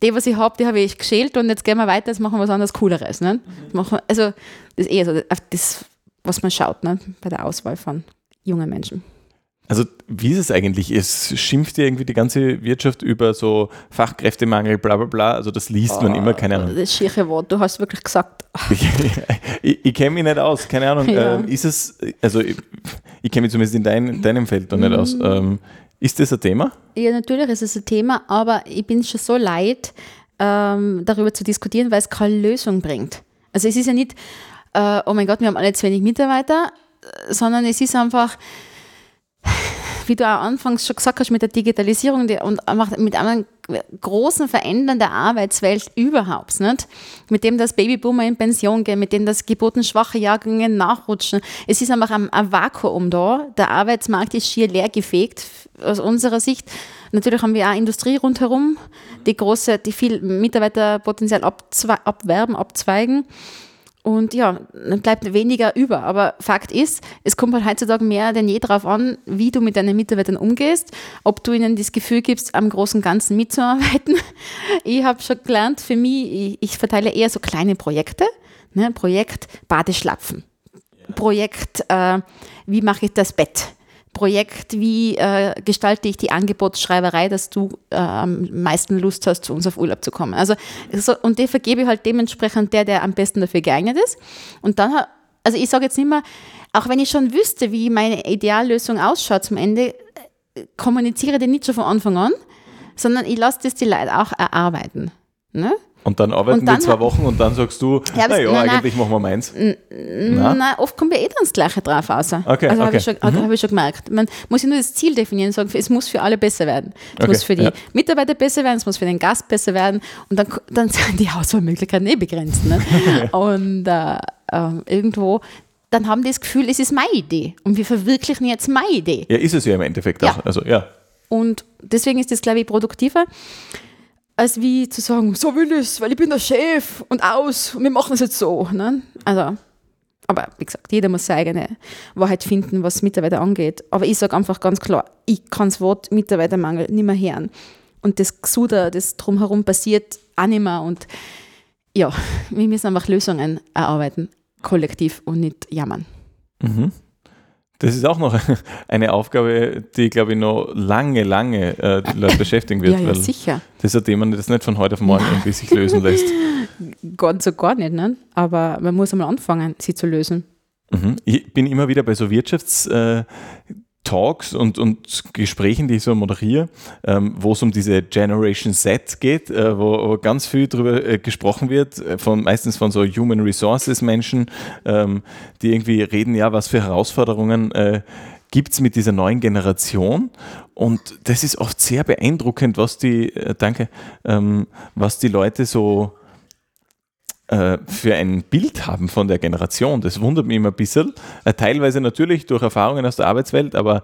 die, was ich habe, die habe ich geschält und jetzt gehen wir weiter, jetzt machen wir was anderes Cooleres. Ne? Machen wir, also, das ist eher so auf das, was man schaut ne? bei der Auswahl von jungen Menschen. Also wie ist es eigentlich? Es schimpft ja irgendwie die ganze Wirtschaft über so Fachkräftemangel, bla bla bla. Also das liest man immer, keine Ahnung. Das schiere Wort, du hast wirklich gesagt, Ich, ich, ich kenne mich nicht aus, keine Ahnung. Ja. Ähm, ist es, also ich, ich kenne mich zumindest in dein, deinem Feld noch nicht aus. Mhm. Ähm, ist das ein Thema? Ja, natürlich ist es ein Thema, aber ich bin schon so leid, ähm, darüber zu diskutieren, weil es keine Lösung bringt. Also es ist ja nicht, äh, oh mein Gott, wir haben alle zu wenig Mitarbeiter, äh, sondern es ist einfach, wie du auch anfangs schon gesagt hast, mit der Digitalisierung und mit einem großen Verändern der Arbeitswelt überhaupt, nicht? Mit dem das Babyboomer in Pension gehen, mit dem das geburtenschwache Jahrgänge nachrutschen. Es ist einfach ein, ein Vakuum da. Der Arbeitsmarkt ist schier leer gefegt aus unserer Sicht. Natürlich haben wir auch Industrie rundherum, die große, die viel Mitarbeiterpotenzial abwerben, abzweigen. Und ja, dann bleibt weniger über. Aber Fakt ist, es kommt halt heutzutage mehr denn je darauf an, wie du mit deinen Mitarbeitern umgehst, ob du ihnen das Gefühl gibst, am großen Ganzen mitzuarbeiten. Ich habe schon gelernt, für mich, ich, verteile eher so kleine Projekte. Ne? Projekt Badeschlapfen. Projekt, äh, wie mache ich das Bett? Projekt, wie äh, gestalte ich die Angebotsschreiberei, dass du äh, am meisten Lust hast, zu uns auf Urlaub zu kommen. Also, so, und die vergebe ich halt dementsprechend der, der am besten dafür geeignet ist. Und dann, also ich sage jetzt nicht mehr, auch wenn ich schon wüsste, wie meine Ideallösung ausschaut zum Ende, äh, kommuniziere die nicht schon von Anfang an, sondern ich lasse das die Leute auch erarbeiten. Ne? Und dann arbeiten und dann wir zwei Wochen und dann sagst du, ja, naja, nein, eigentlich machen wir meins. Nein, oft kommen wir eh dann das Gleiche drauf raus. Okay, also okay. habe ich, schon, mhm. hab ich schon gemerkt. Man muss ja nur das Ziel definieren und sagen, es muss für alle besser werden. Es okay, muss für die ja. Mitarbeiter besser werden, es muss für den Gast besser werden und dann, dann sind die Auswahlmöglichkeiten eh begrenzt. Ne? und äh, äh, irgendwo dann haben die das Gefühl, es ist meine Idee und wir verwirklichen jetzt meine Idee. Ja, ist es ja im Endeffekt ja. auch. Also, ja. Und deswegen ist das, glaube ich, produktiver als wie zu sagen, so will ich es, weil ich bin der Chef und aus und wir machen es jetzt so. Ne? Also, aber wie gesagt, jeder muss seine eigene Wahrheit finden, was Mitarbeiter angeht. Aber ich sage einfach ganz klar, ich kann das Wort Mitarbeitermangel nicht mehr hören. Und das Gesuder, das drumherum passiert, auch nicht mehr. Und ja, wir müssen einfach Lösungen erarbeiten, kollektiv und nicht jammern. Mhm. Das ist auch noch eine Aufgabe, die, glaube ich, noch lange, lange äh, die Leute beschäftigen wird. ja, ja, sicher. Das ist ein Thema, das nicht von heute auf morgen irgendwie sich lösen lässt. Ganz so gar nicht, ne? aber man muss einmal anfangen, sie zu lösen. Mhm. Ich bin immer wieder bei so Wirtschafts- äh, Talks und, und Gesprächen, die ich so moderiere, ähm, wo es um diese Generation Z geht, äh, wo, wo, ganz viel darüber äh, gesprochen wird, äh, von, meistens von so Human Resources Menschen, ähm, die irgendwie reden, ja, was für Herausforderungen äh, gibt es mit dieser neuen Generation. Und das ist oft sehr beeindruckend, was die, äh, danke, ähm, was die Leute so äh, für ein Bild haben von der Generation. Das wundert mich immer ein bisschen. Äh, teilweise natürlich durch Erfahrungen aus der Arbeitswelt, aber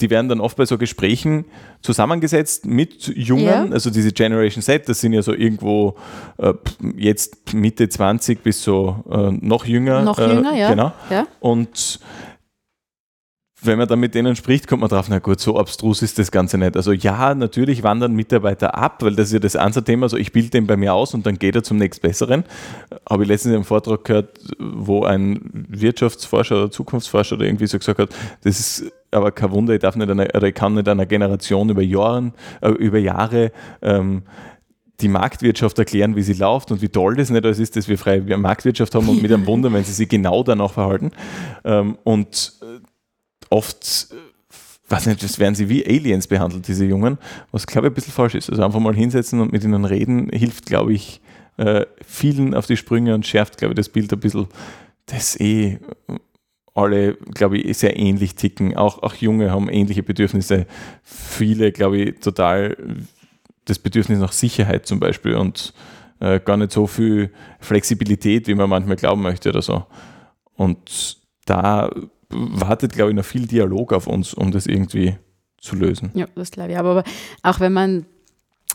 die werden dann oft bei so Gesprächen zusammengesetzt mit Jungen, ja. also diese Generation Z, das sind ja so irgendwo äh, jetzt Mitte 20 bis so äh, noch jünger. Noch jünger, ja. Genau. Ja. Und wenn man dann mit denen spricht, kommt man drauf, na gut, so abstrus ist das Ganze nicht. Also ja, natürlich wandern Mitarbeiter ab, weil das ist ja das andere Thema, so ich bilde den bei mir aus und dann geht er zum nächstbesseren. Habe ich letztens in einem Vortrag gehört, wo ein Wirtschaftsforscher oder Zukunftsforscher oder irgendwie so gesagt hat, das ist aber kein Wunder, ich darf nicht einer, oder ich kann nicht einer Generation über, Jahren, äh, über Jahre ähm, die Marktwirtschaft erklären, wie sie läuft und wie toll das nicht alles ist, dass wir freie Marktwirtschaft haben und mit einem Wunder, wenn sie sich genau danach verhalten. Ähm, und oft, weiß nicht, das werden sie wie Aliens behandelt, diese Jungen, was glaube ich ein bisschen falsch ist. Also einfach mal hinsetzen und mit ihnen reden, hilft, glaube ich, äh, vielen auf die Sprünge und schärft, glaube ich, das Bild ein bisschen, das eh alle, glaube ich, sehr ähnlich ticken. Auch, auch Junge haben ähnliche Bedürfnisse. Viele, glaube ich, total das Bedürfnis nach Sicherheit zum Beispiel und äh, gar nicht so viel Flexibilität, wie man manchmal glauben möchte oder so. Und da wartet, glaube ich, noch viel Dialog auf uns, um das irgendwie zu lösen. Ja, das glaube ich. Aber, aber auch wenn man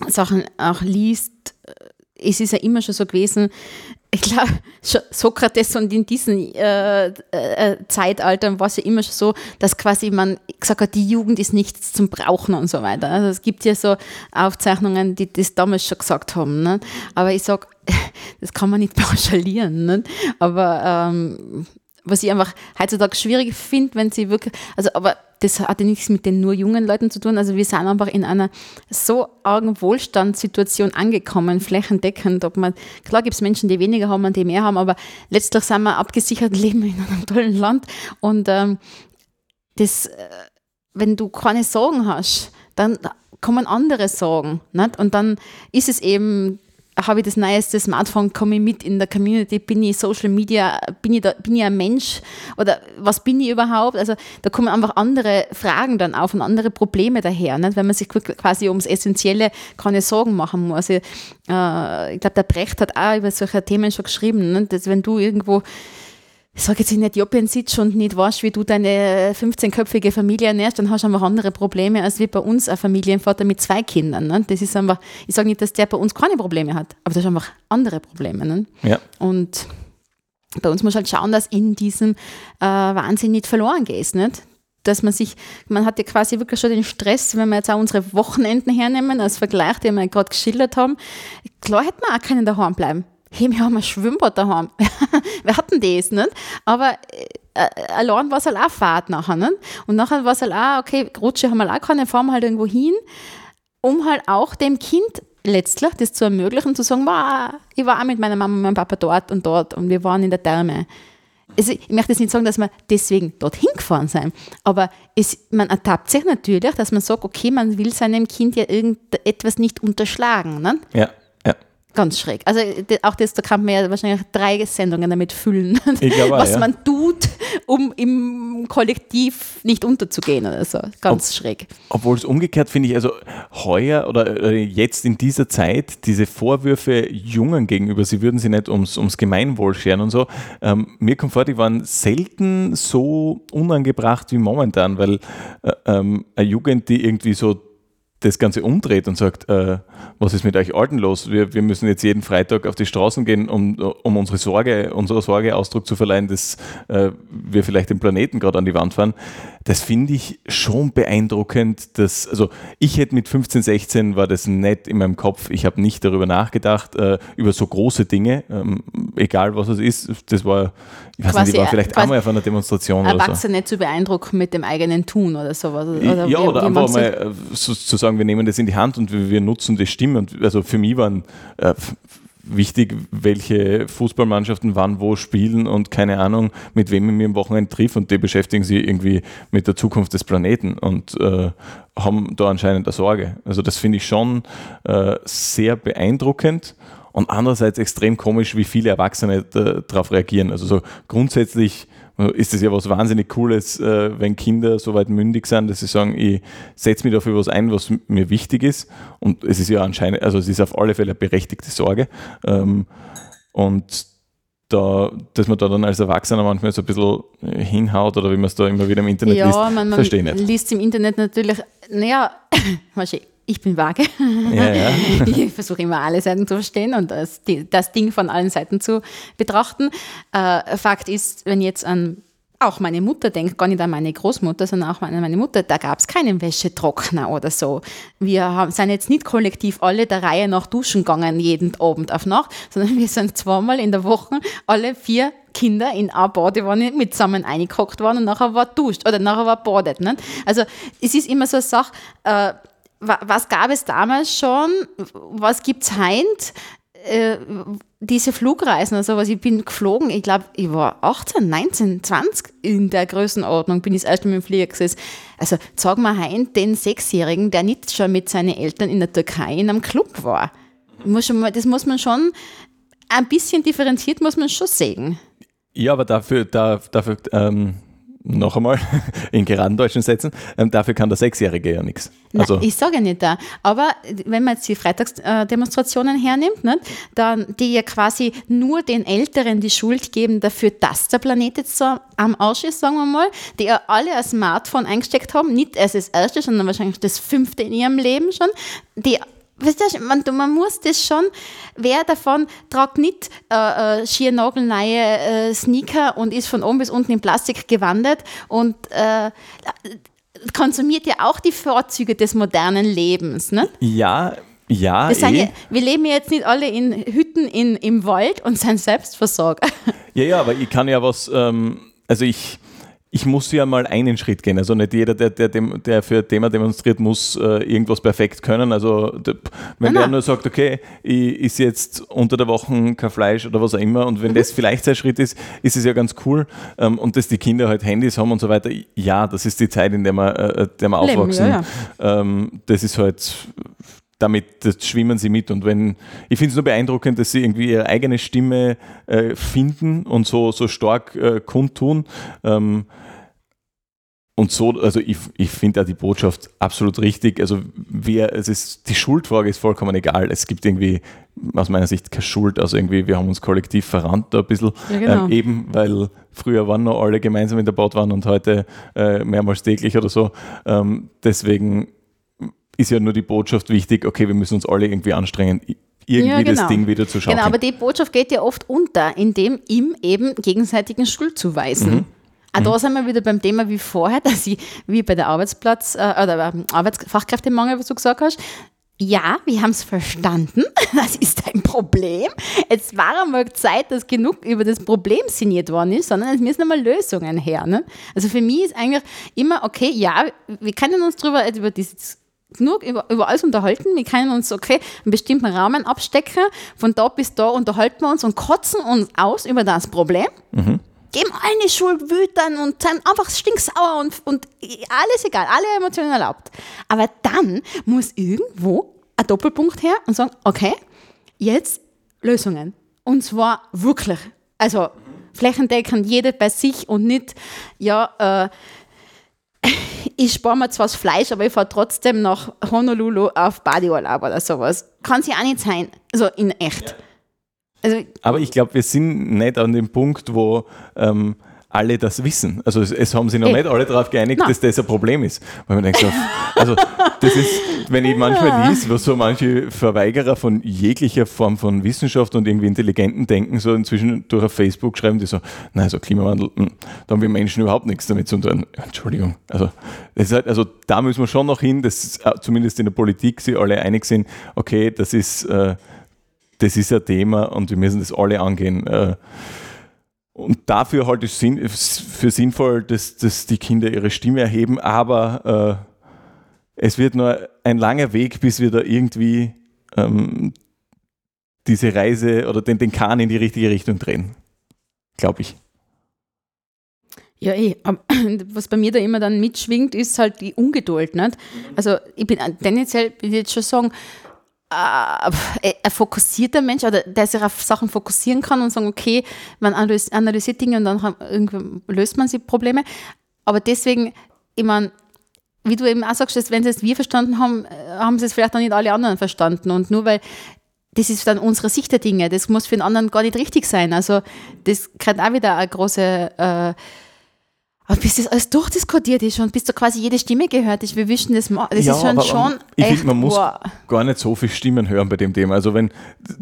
Sachen auch liest, äh, es ist ja immer schon so gewesen, ich glaube, Sokrates und in diesen äh, äh, Zeitaltern war es ja immer schon so, dass quasi man gesagt hat, die Jugend ist nichts zum Brauchen und so weiter. Also es gibt ja so Aufzeichnungen, die das damals schon gesagt haben. Ne? Aber ich sage, das kann man nicht pauschalieren. Ne? Aber ähm, was ich einfach heutzutage schwierig finde, wenn sie wirklich, also aber das hat ja nichts mit den nur jungen Leuten zu tun. Also wir sind einfach in einer so argen Wohlstandssituation angekommen, flächendeckend. Ob man, klar gibt es Menschen, die weniger haben und die mehr haben, aber letztlich sind wir abgesichert, leben in einem tollen Land. Und ähm, das, äh, wenn du keine Sorgen hast, dann kommen andere Sorgen. Nicht? Und dann ist es eben habe ich das neueste Smartphone, komme ich mit in der Community, bin ich Social Media, bin ich, da, bin ich ein Mensch oder was bin ich überhaupt? Also da kommen einfach andere Fragen dann auf und andere Probleme daher, nicht? wenn man sich quasi ums Essentielle keine Sorgen machen muss. Ich, äh, ich glaube, der Brecht hat auch über solche Themen schon geschrieben, nicht? dass wenn du irgendwo ich sage jetzt in Äthiopien sitzt und nicht weißt, wie du deine 15-köpfige Familie ernährst, dann hast du einfach andere Probleme als wie bei uns ein Familienvater mit zwei Kindern. Ne? Das ist einfach, ich sage nicht, dass der bei uns keine Probleme hat, aber das sind einfach andere Probleme. Ne? Ja. Und bei uns muss halt schauen, dass in diesem äh, Wahnsinn nicht verloren geht. Nicht? dass man sich, man hat ja quasi wirklich schon den Stress, wenn wir jetzt auch unsere Wochenenden hernehmen, als Vergleich, den wir gerade geschildert haben. Klar hätte man auch können daheim bleiben hey, wir haben ein Schwimmbad daheim. wir hatten das, nicht? Aber äh, äh allein war es halt auch Fahrt nachher, nicht? Und nachher war es halt auch, okay, Rutsche haben wir auch keine, fahren wir halt irgendwo hin, um halt auch dem Kind letztlich das zu ermöglichen, zu sagen, wow, ich war auch mit meiner Mama und meinem Papa dort und dort und wir waren in der Therme. Also ich möchte jetzt nicht sagen, dass wir deswegen dorthin gefahren sind, aber es, man ertappt sich natürlich, dass man sagt, okay, man will seinem Kind ja irgendetwas nicht unterschlagen. Ne? Ja. Ganz schräg. Also auch das, da kann man ja wahrscheinlich drei Sendungen damit füllen, glaube, was ja. man tut, um im Kollektiv nicht unterzugehen oder so. Ganz Ob, schräg. Obwohl es umgekehrt finde ich, also heuer oder äh, jetzt in dieser Zeit, diese Vorwürfe Jungen gegenüber, sie würden sie nicht ums, ums Gemeinwohl scheren und so, ähm, mir kommt vor, die waren selten so unangebracht wie momentan, weil äh, ähm, eine Jugend, die irgendwie so das Ganze umdreht und sagt, äh, was ist mit euch Alten los? Wir, wir müssen jetzt jeden Freitag auf die Straßen gehen, um, um unsere Sorge, unserer Sorge Ausdruck zu verleihen, dass äh, wir vielleicht den Planeten gerade an die Wand fahren. Das finde ich schon beeindruckend. Dass, also ich hätte mit 15, 16 war das nett in meinem Kopf. Ich habe nicht darüber nachgedacht, äh, über so große Dinge, ähm, egal was es ist. Das war, ich weiß nicht, ich war vielleicht einmal auf einer Demonstration Erwachsene oder so. zu beeindrucken mit dem eigenen Tun oder sowas. Oder ja, oder einfach mal äh, sozusagen, wir nehmen das in die Hand und wir, wir nutzen die Stimme. Und also für mich waren äh, wichtig, welche Fußballmannschaften wann wo spielen und keine Ahnung, mit wem ich mich am Wochenende triff und die beschäftigen sich irgendwie mit der Zukunft des Planeten und äh, haben da anscheinend eine Sorge. Also das finde ich schon äh, sehr beeindruckend und andererseits extrem komisch, wie viele Erwachsene darauf reagieren. Also so grundsätzlich ist es ja was wahnsinnig Cooles, äh, wenn Kinder so weit mündig sind, dass sie sagen, ich setze mich dafür was ein, was mir wichtig ist. Und es ist ja anscheinend, also es ist auf alle Fälle eine berechtigte Sorge. Ähm, und da, dass man da dann als Erwachsener manchmal so ein bisschen hinhaut oder wie man es da immer wieder im Internet ja, liest, man, man verstehe nicht. liest im Internet natürlich, naja, ich bin vage. Ja, ja. Ich versuche immer alle Seiten zu verstehen und das, das Ding von allen Seiten zu betrachten. Äh, Fakt ist, wenn jetzt an auch meine Mutter denkt, gar nicht an meine Großmutter, sondern auch an meine Mutter, da gab es keinen Wäschetrockner oder so. Wir haben, sind jetzt nicht kollektiv alle der Reihe nach duschen gegangen, jeden Abend auf Nacht, sondern wir sind zweimal in der Woche alle vier Kinder in eine Badewanne mit zusammen eingehockt worden und nachher war duscht oder nachher war badet. Nicht? Also es ist immer so eine Sache, äh, was gab es damals schon? Was gibt es heute? Äh, diese Flugreisen, also was ich bin geflogen, ich glaube, ich war 18, 19, 20 in der Größenordnung, bin ich das erste Mal im Flieger gesessen. Also sag mal heim den Sechsjährigen, der nicht schon mit seinen Eltern in der Türkei in einem Club war. Muss mal, das muss man schon, ein bisschen differenziert muss man schon sehen. Ja, aber dafür, da, dafür ähm noch einmal in geraden deutschen Sätzen, ähm, dafür kann der Sechsjährige ja nichts. Also ich sage ja nicht da. Aber wenn man jetzt die Freitagsdemonstrationen hernimmt, nicht, dann, die ja quasi nur den Älteren die Schuld geben dafür, dass der Planet jetzt so am Arsch ist, sagen wir mal, die ja alle ein Smartphone eingesteckt haben, nicht erst das erste, sondern wahrscheinlich das fünfte in ihrem Leben schon, die weißt du, man, man muss das schon, wer davon tragt nicht äh, äh, schier nagelneue äh, Sneaker und ist von oben bis unten in Plastik gewandert und äh, konsumiert ja auch die Vorzüge des modernen Lebens. Ne? Ja, ja, eh. ja, wir leben jetzt nicht alle in Hütten in, im Wald und sind Selbstversorger. Ja, ja, aber ich kann ja was, ähm, also ich, ich muss ja mal einen Schritt gehen. Also nicht jeder, der, der, der für ein Thema demonstriert, muss äh, irgendwas perfekt können. Also wenn der nur sagt, okay, ich esse jetzt unter der Woche kein Fleisch oder was auch immer und wenn mhm. das vielleicht sein Schritt ist, ist es ja ganz cool. Ähm, und dass die Kinder halt Handys haben und so weiter, ja, das ist die Zeit, in der wir, äh, der wir aufwachsen. Ja, ja. Ähm, das ist halt damit schwimmen sie mit. Und wenn, ich finde es nur beeindruckend, dass sie irgendwie ihre eigene Stimme äh, finden und so, so stark äh, kundtun. Ähm, und so, also ich, ich finde da die Botschaft absolut richtig. Also wer, es ist, die Schuldfrage ist vollkommen egal. Es gibt irgendwie aus meiner Sicht keine Schuld. Also irgendwie, wir haben uns kollektiv verrannt da ein bisschen. Ja, genau. ähm, eben, weil früher waren noch alle gemeinsam in der Boot waren und heute äh, mehrmals täglich oder so. Ähm, deswegen ist ja nur die Botschaft wichtig, okay, wir müssen uns alle irgendwie anstrengen, irgendwie Ja, genau. das Ding wieder zu schaffen. Genau, aber die Botschaft geht ja oft unter, indem ihm eben gegenseitigen Schuld zuweisen. Mhm. Auch da sind wir wieder beim Thema wie vorher, dass ich, wie bei der Arbeitsplatz- äh, oder beim Arbeitsfachkräftemangel, was du gesagt hast, ja, wir haben es verstanden, das ist ein Problem. Jetzt war einmal Zeit, dass genug über das Problem sinniert worden ist, sondern es müssen einmal Lösungen her. Ne? Also für mich ist eigentlich immer, okay, ja, wir können uns drüber, über dieses nur über, über alles unterhalten. Wir können uns, okay, einen bestimmten Rahmen abstecken. Von da bis da unterhalten wir uns und kotzen uns aus über das Problem. Geben eine Schuld wütern und sind einfach stinksauer und, und alles egal, alle Emotionen erlaubt. Aber dann muss irgendwo ein Doppelpunkt her und sagen, okay, jetzt Lösungen. Und zwar wirklich. Also flächendeckend, jede bei sich und nicht, ja, äh, ich spare mir zwar das Fleisch, aber ich fahre trotzdem nach Honolulu auf Badeurlaub oder sowas. Kann sie auch nicht sein. Also in echt. Also, Aber ich glaube, wir sind nicht an dem Punkt, wo ähm, alle das wissen. Also es, es haben sich noch Eh. nicht alle darauf geeinigt, Nein. dass das ein Problem ist. Weil man denkt so, also das ist, wenn ich manchmal liest, was so manche Verweigerer von jeglicher Form von Wissenschaft und irgendwie intelligenten Denken so inzwischen durch auf Facebook schreiben, die so, nein, so Klimawandel, hm, da haben wir Menschen überhaupt nichts damit zu tun. Entschuldigung. Also, halt, also da müssen wir schon noch hin, dass äh, zumindest in der Politik sie alle einig sind, okay, das ist äh, das ist ein Thema und wir müssen das alle angehen. Äh, Und dafür halte ich es für sinnvoll, dass, dass die Kinder ihre Stimme erheben, aber äh, es wird nur ein langer Weg, bis wir da irgendwie ähm, diese Reise oder den, den Kahn in die richtige Richtung drehen. Glaube ich. Ja, eh. Was bei mir da immer dann mitschwingt, ist halt die Ungeduld. Nicht? Also ich bin ein- tendenziell, will ich jetzt schon sagen, äh, ein fokussierter Mensch, oder der sich auf Sachen fokussieren kann und sagen, okay, man analys- analysiert Dinge und dann irgendwie löst man sie Probleme. Aber deswegen, ich meine, wie du eben auch sagst, wenn sie es wir verstanden haben, äh, haben sie es vielleicht auch nicht alle anderen verstanden. Und nur weil das ist dann unsere Sicht der Dinge, das muss für den anderen gar nicht richtig sein. Also das kann auch wieder eine große äh, aber bis das alles durchdiskutiert ist und bis da quasi jede Stimme gehört ist, wir wischen das mal. Das Ja, ist schon, aber schon ich echt, finde, man muss wow. gar nicht so viele Stimmen hören bei dem Thema. Also wenn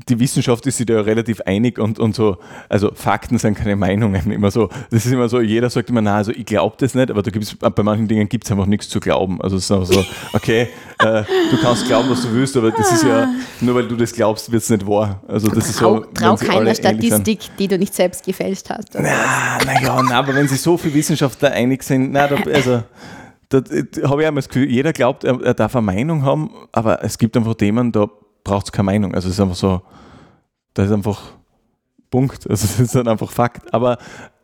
die Wissenschaft ist sich da ja relativ einig und, und so, also Fakten sind keine Meinungen. Immer so, das ist immer so, jeder sagt immer, na, also ich glaube das nicht, aber da gibt's, bei manchen Dingen gibt es einfach nichts zu glauben. Also es ist einfach so, okay, äh, du kannst glauben, was du willst, aber das ist ja, nur weil du das glaubst, wird es nicht wahr. Also das ist Trau, so, trau keiner. Statistik, die du nicht selbst gefälscht hast. Na, naja, na, aber wenn sich so viele Wissenschaftler einig sind, na, da, also da, da habe ich einmal das Gefühl, jeder glaubt, er, er darf eine Meinung haben, aber es gibt einfach Themen, da braucht es keine Meinung. Also es ist einfach so, das ist einfach Punkt. Also das ist dann einfach Fakt. Aber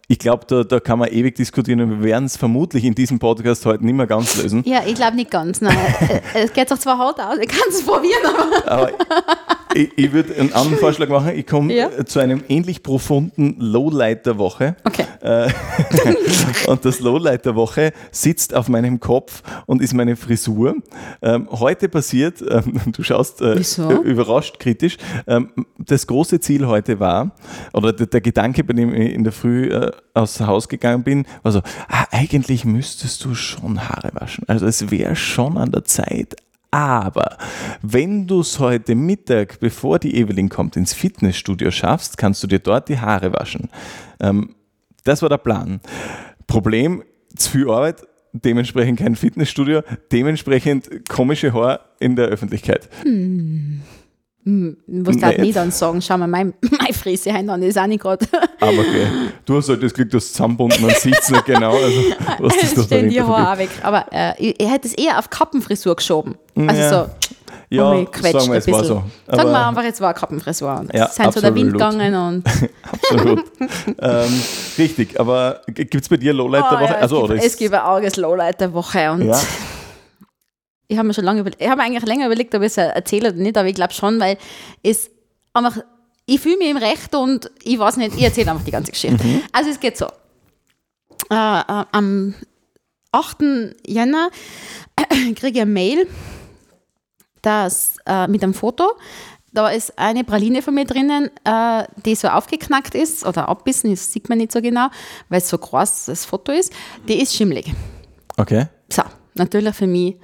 ich glaube, da, da kann man ewig diskutieren und wir werden es vermutlich in diesem Podcast heute nicht mehr ganz lösen. Ja, ich glaube nicht ganz. Nein. Es geht doch zwar hart aus, ich kann es probieren, aber. Aber ich, ich würde einen anderen Vorschlag machen. Ich komme Ja. zu einem ähnlich profunden Lowlight der Woche. Okay. Äh, und das Lowlight der Woche sitzt auf meinem Kopf und ist meine Frisur. Ähm, heute passiert, ähm, du schaust äh, überrascht kritisch, ähm, das große Ziel heute war, oder der, der Gedanke, bei dem ich in der Früh äh, aus Haus gegangen bin, war so, ah, eigentlich müsstest du schon Haare waschen. Also es wäre schon an der Zeit, aber wenn du es heute Mittag, bevor die Evelyn kommt, ins Fitnessstudio schaffst, kannst du dir dort die Haare waschen. Ähm, das war der Plan. Problem, zu viel Arbeit, dementsprechend kein Fitnessstudio, dementsprechend komische Haare in der Öffentlichkeit. Was darf nicht dann sagen? Schau mal, mein, meine Frise hin an ist auch nicht gerade. Aber okay, du hast halt das Glück, dass zusammenbunden, man sieht es nicht genau, also was das Es da stehen die Haare auch weg. Aber äh, ich, ich hätte es eher auf Kappenfrisur geschoben. Also Ja. so, Ja, sagen wir, es war so. Sagen wir Aber- einfach, jetzt war Kappenfrisur. Und Ja, es sind so der Wind gegangen und. Absolut. ähm, richtig, aber gibt es bei dir Lowlight der Oh, Woche? ja, also, es, gibt, ist- es gibt ein arges Lowlight der Woche und Ja. Ich habe mir schon lange überlegt, ich habe eigentlich länger überlegt, ob ich es erzähle oder nicht, aber ich glaube schon, weil es einfach, ich fühle mich im Recht und ich weiß nicht, ich erzähle einfach die ganze Geschichte. Mhm. Also es geht so. Äh, äh, am 8. Jänner kriege ich eine Mail dass, äh, mit einem Foto. Da ist eine Praline von mir drinnen, äh, die so aufgeknackt ist oder abbissen, das sieht man nicht so genau, weil es so groß das Foto ist. Die ist schimmlig. Okay. So, natürlich für mich ich,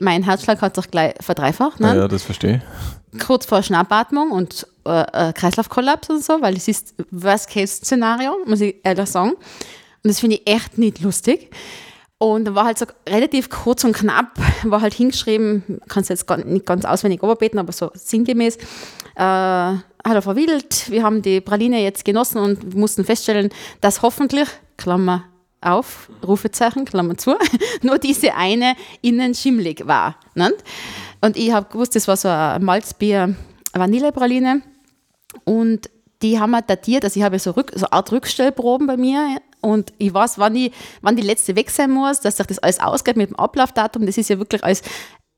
mein Herzschlag hat sich gleich verdreifacht. Ne? Ja, ja, das verstehe ich. Kurz vor Schnappatmung und äh, äh, Kreislaufkollaps und so, weil es ist Worst-Case-Szenario, muss ich ehrlich sagen. Und das finde ich echt nicht lustig. Und war halt so relativ kurz und knapp, war halt hingeschrieben, kannst jetzt nicht ganz auswendig überbeten, aber so sinngemäß. Äh, Hallo Frau Wild, wir haben die Praline jetzt genossen und mussten feststellen, dass hoffentlich, Klammer auf, Rufezeichen, Klammer zu, nur diese eine innen schimmlig war. Ne? Und ich habe gewusst, das war so ein Malzbier Vanillepraline und die haben wir datiert, also ich habe so, Rück, so Art Rückstellproben bei mir und ich weiß, wann, ich, wann die letzte weg sein muss, dass sich das alles ausgeht mit dem Ablaufdatum. Das ist ja wirklich als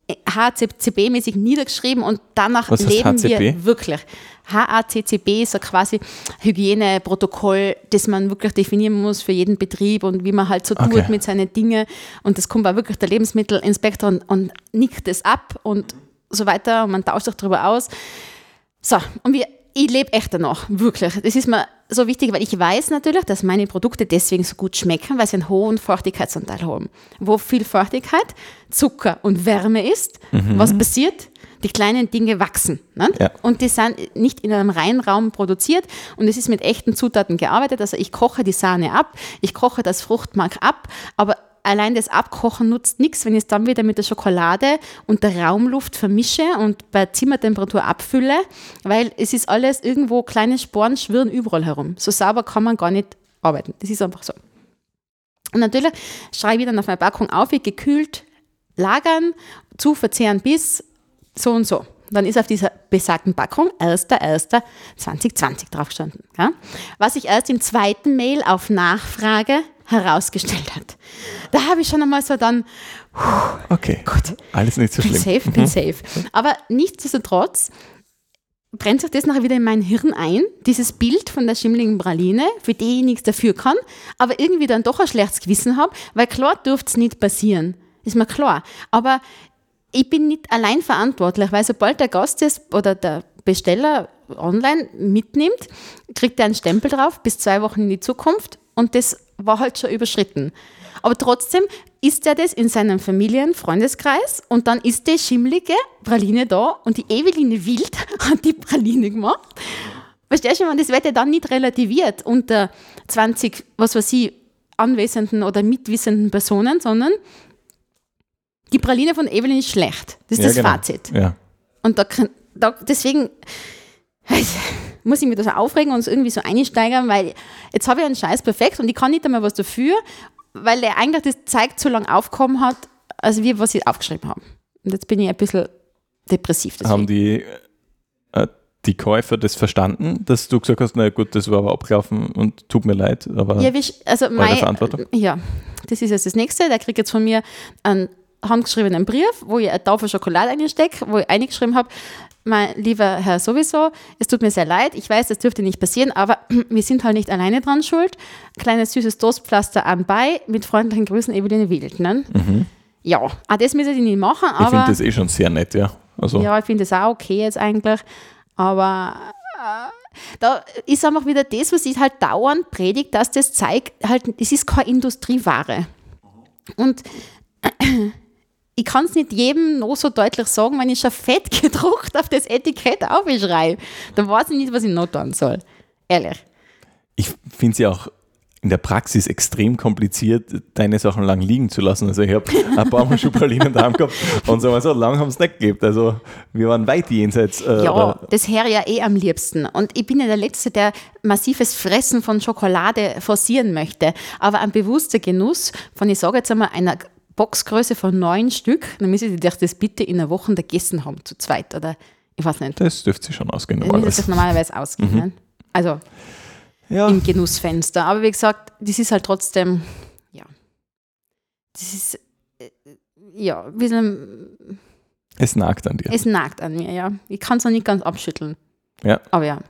HCCB-mäßig niedergeschrieben und danach leben HCP? wir wirklich. HACCP ist so quasi Hygieneprotokoll, das man wirklich definieren muss für jeden Betrieb und wie man halt so okay. tut mit seinen Dingen. Und das kommt auch wirklich der Lebensmittelinspektor und, und nickt es ab und so weiter und man tauscht sich darüber aus. So, und wir ich lebe echt danach, wirklich. Das ist mir so wichtig, weil ich weiß natürlich, dass meine Produkte deswegen so gut schmecken, weil sie einen hohen Feuchtigkeitsanteil haben. Wo viel Feuchtigkeit, Zucker und Wärme ist, mhm. was passiert? Die kleinen Dinge wachsen. Ne? Ja. Und die sind nicht in einem reinen Raum produziert und es ist mit echten Zutaten gearbeitet. Also ich koche die Sahne ab, ich koche das Fruchtmark ab, aber allein das Abkochen nutzt nichts, wenn ich es dann wieder mit der Schokolade und der Raumluft vermische und bei Zimmertemperatur abfülle, weil es ist alles irgendwo, kleine Sporen schwirren überall herum. So sauber kann man gar nicht arbeiten. Das ist einfach so. Und natürlich schreibe ich dann auf meine Packung auf, wie gekühlt lagern, zu verzehren bis so und so. Dann ist auf dieser besagten Packung 1.1.2020 draufgestanden. Ja? Was ich erst im zweiten Mail auf Nachfrage herausgestellt hat. Da habe ich schon einmal so dann, okay, gut, alles nicht so bin schlimm. Safe, bin mhm. safe. Aber nichtsdestotrotz brennt sich das nachher wieder in mein Hirn ein, dieses Bild von der schimmligen Praline, für die ich nichts dafür kann, aber irgendwie dann doch ein schlechtes Gewissen habe, weil klar dürfte es nicht passieren. Ist mir klar. Aber ich bin nicht allein verantwortlich, weil sobald der Gast ist oder der Besteller online mitnimmt, kriegt er einen Stempel drauf bis zwei Wochen in die Zukunft und das war halt schon überschritten. Aber trotzdem isst er das in seinem Familien-, Freundeskreis und dann ist die schimmlige Praline da und die Eveline Wild hat die Praline gemacht. Verstehst du, das wird ja dann nicht relativiert unter 20, was weiß ich, anwesenden oder mitwissenden Personen, sondern die Praline von Evelyn ist schlecht. Das ist ja, das genau. Fazit. Ja. Und da, da deswegen muss ich mich da so aufregen und so irgendwie so einsteigern, weil jetzt habe ich einen Scheiß perfekt und ich kann nicht einmal was dafür, weil der eigentlich das zeigt so lange aufgekommen hat, als wir, was sie aufgeschrieben haben. Und jetzt bin ich ein bisschen depressiv. Deswegen. Haben die, äh, die Käufer das verstanden, dass du gesagt hast, na gut, das war aber abgelaufen und tut mir leid, aber ja, wie, also meine Verantwortung? Ja, das ist jetzt das Nächste. Der kriegt jetzt von mir einen handgeschriebenen Brief, wo ich eine Tafel Schokolade einstecke, wo ich eingeschrieben habe, mein lieber Herr sowieso, es tut mir sehr leid, ich weiß, das dürfte nicht passieren, aber wir sind halt nicht alleine dran schuld. Kleines süßes Dostpflaster anbei, mit freundlichen Grüßen Eveline Wild. Ne? Mhm. Ja, auch das müssen die nicht machen, aber... Ich finde das eh schon sehr nett, ja. Also. Ja, ich finde das auch okay jetzt eigentlich, aber... Äh, da ist einfach wieder das, was ich halt dauernd predigt, dass das zeigt, halt, es ist keine Industrieware. Und ich kann es nicht jedem noch so deutlich sagen, wenn ich schon fett gedruckt auf das Etikett aufschreibe. Dann weiß ich nicht, was ich noch tun soll. Ehrlich. Ich finde es ja auch in der Praxis extrem kompliziert, deine Sachen lang liegen zu lassen. Also ich habe ein paar Mal Schuhpralinen daheim gehabt und so, so lang haben es nicht gegeben. Also wir waren weit jenseits. Äh, ja, das her ja eh am liebsten. Und ich bin ja der Letzte, der massives Fressen von Schokolade forcieren möchte. Aber ein bewusster Genuss von, ich sage jetzt einmal, einer Boxgröße von neun Stück, dann müssen Sie das bitte in einer Woche gegessen haben, zu zweit. Oder ich weiß nicht. Das dürfte sich schon ausgehen. Dann das normalerweise ausgehen. Mhm. Ne? Also ja. im Genussfenster. Aber wie gesagt, das ist halt trotzdem, ja. Das ist, ja, ein bisschen, Es nagt an dir. es nagt an mir, ja. Ich kann es noch nicht ganz abschütteln. Ja. Aber ja.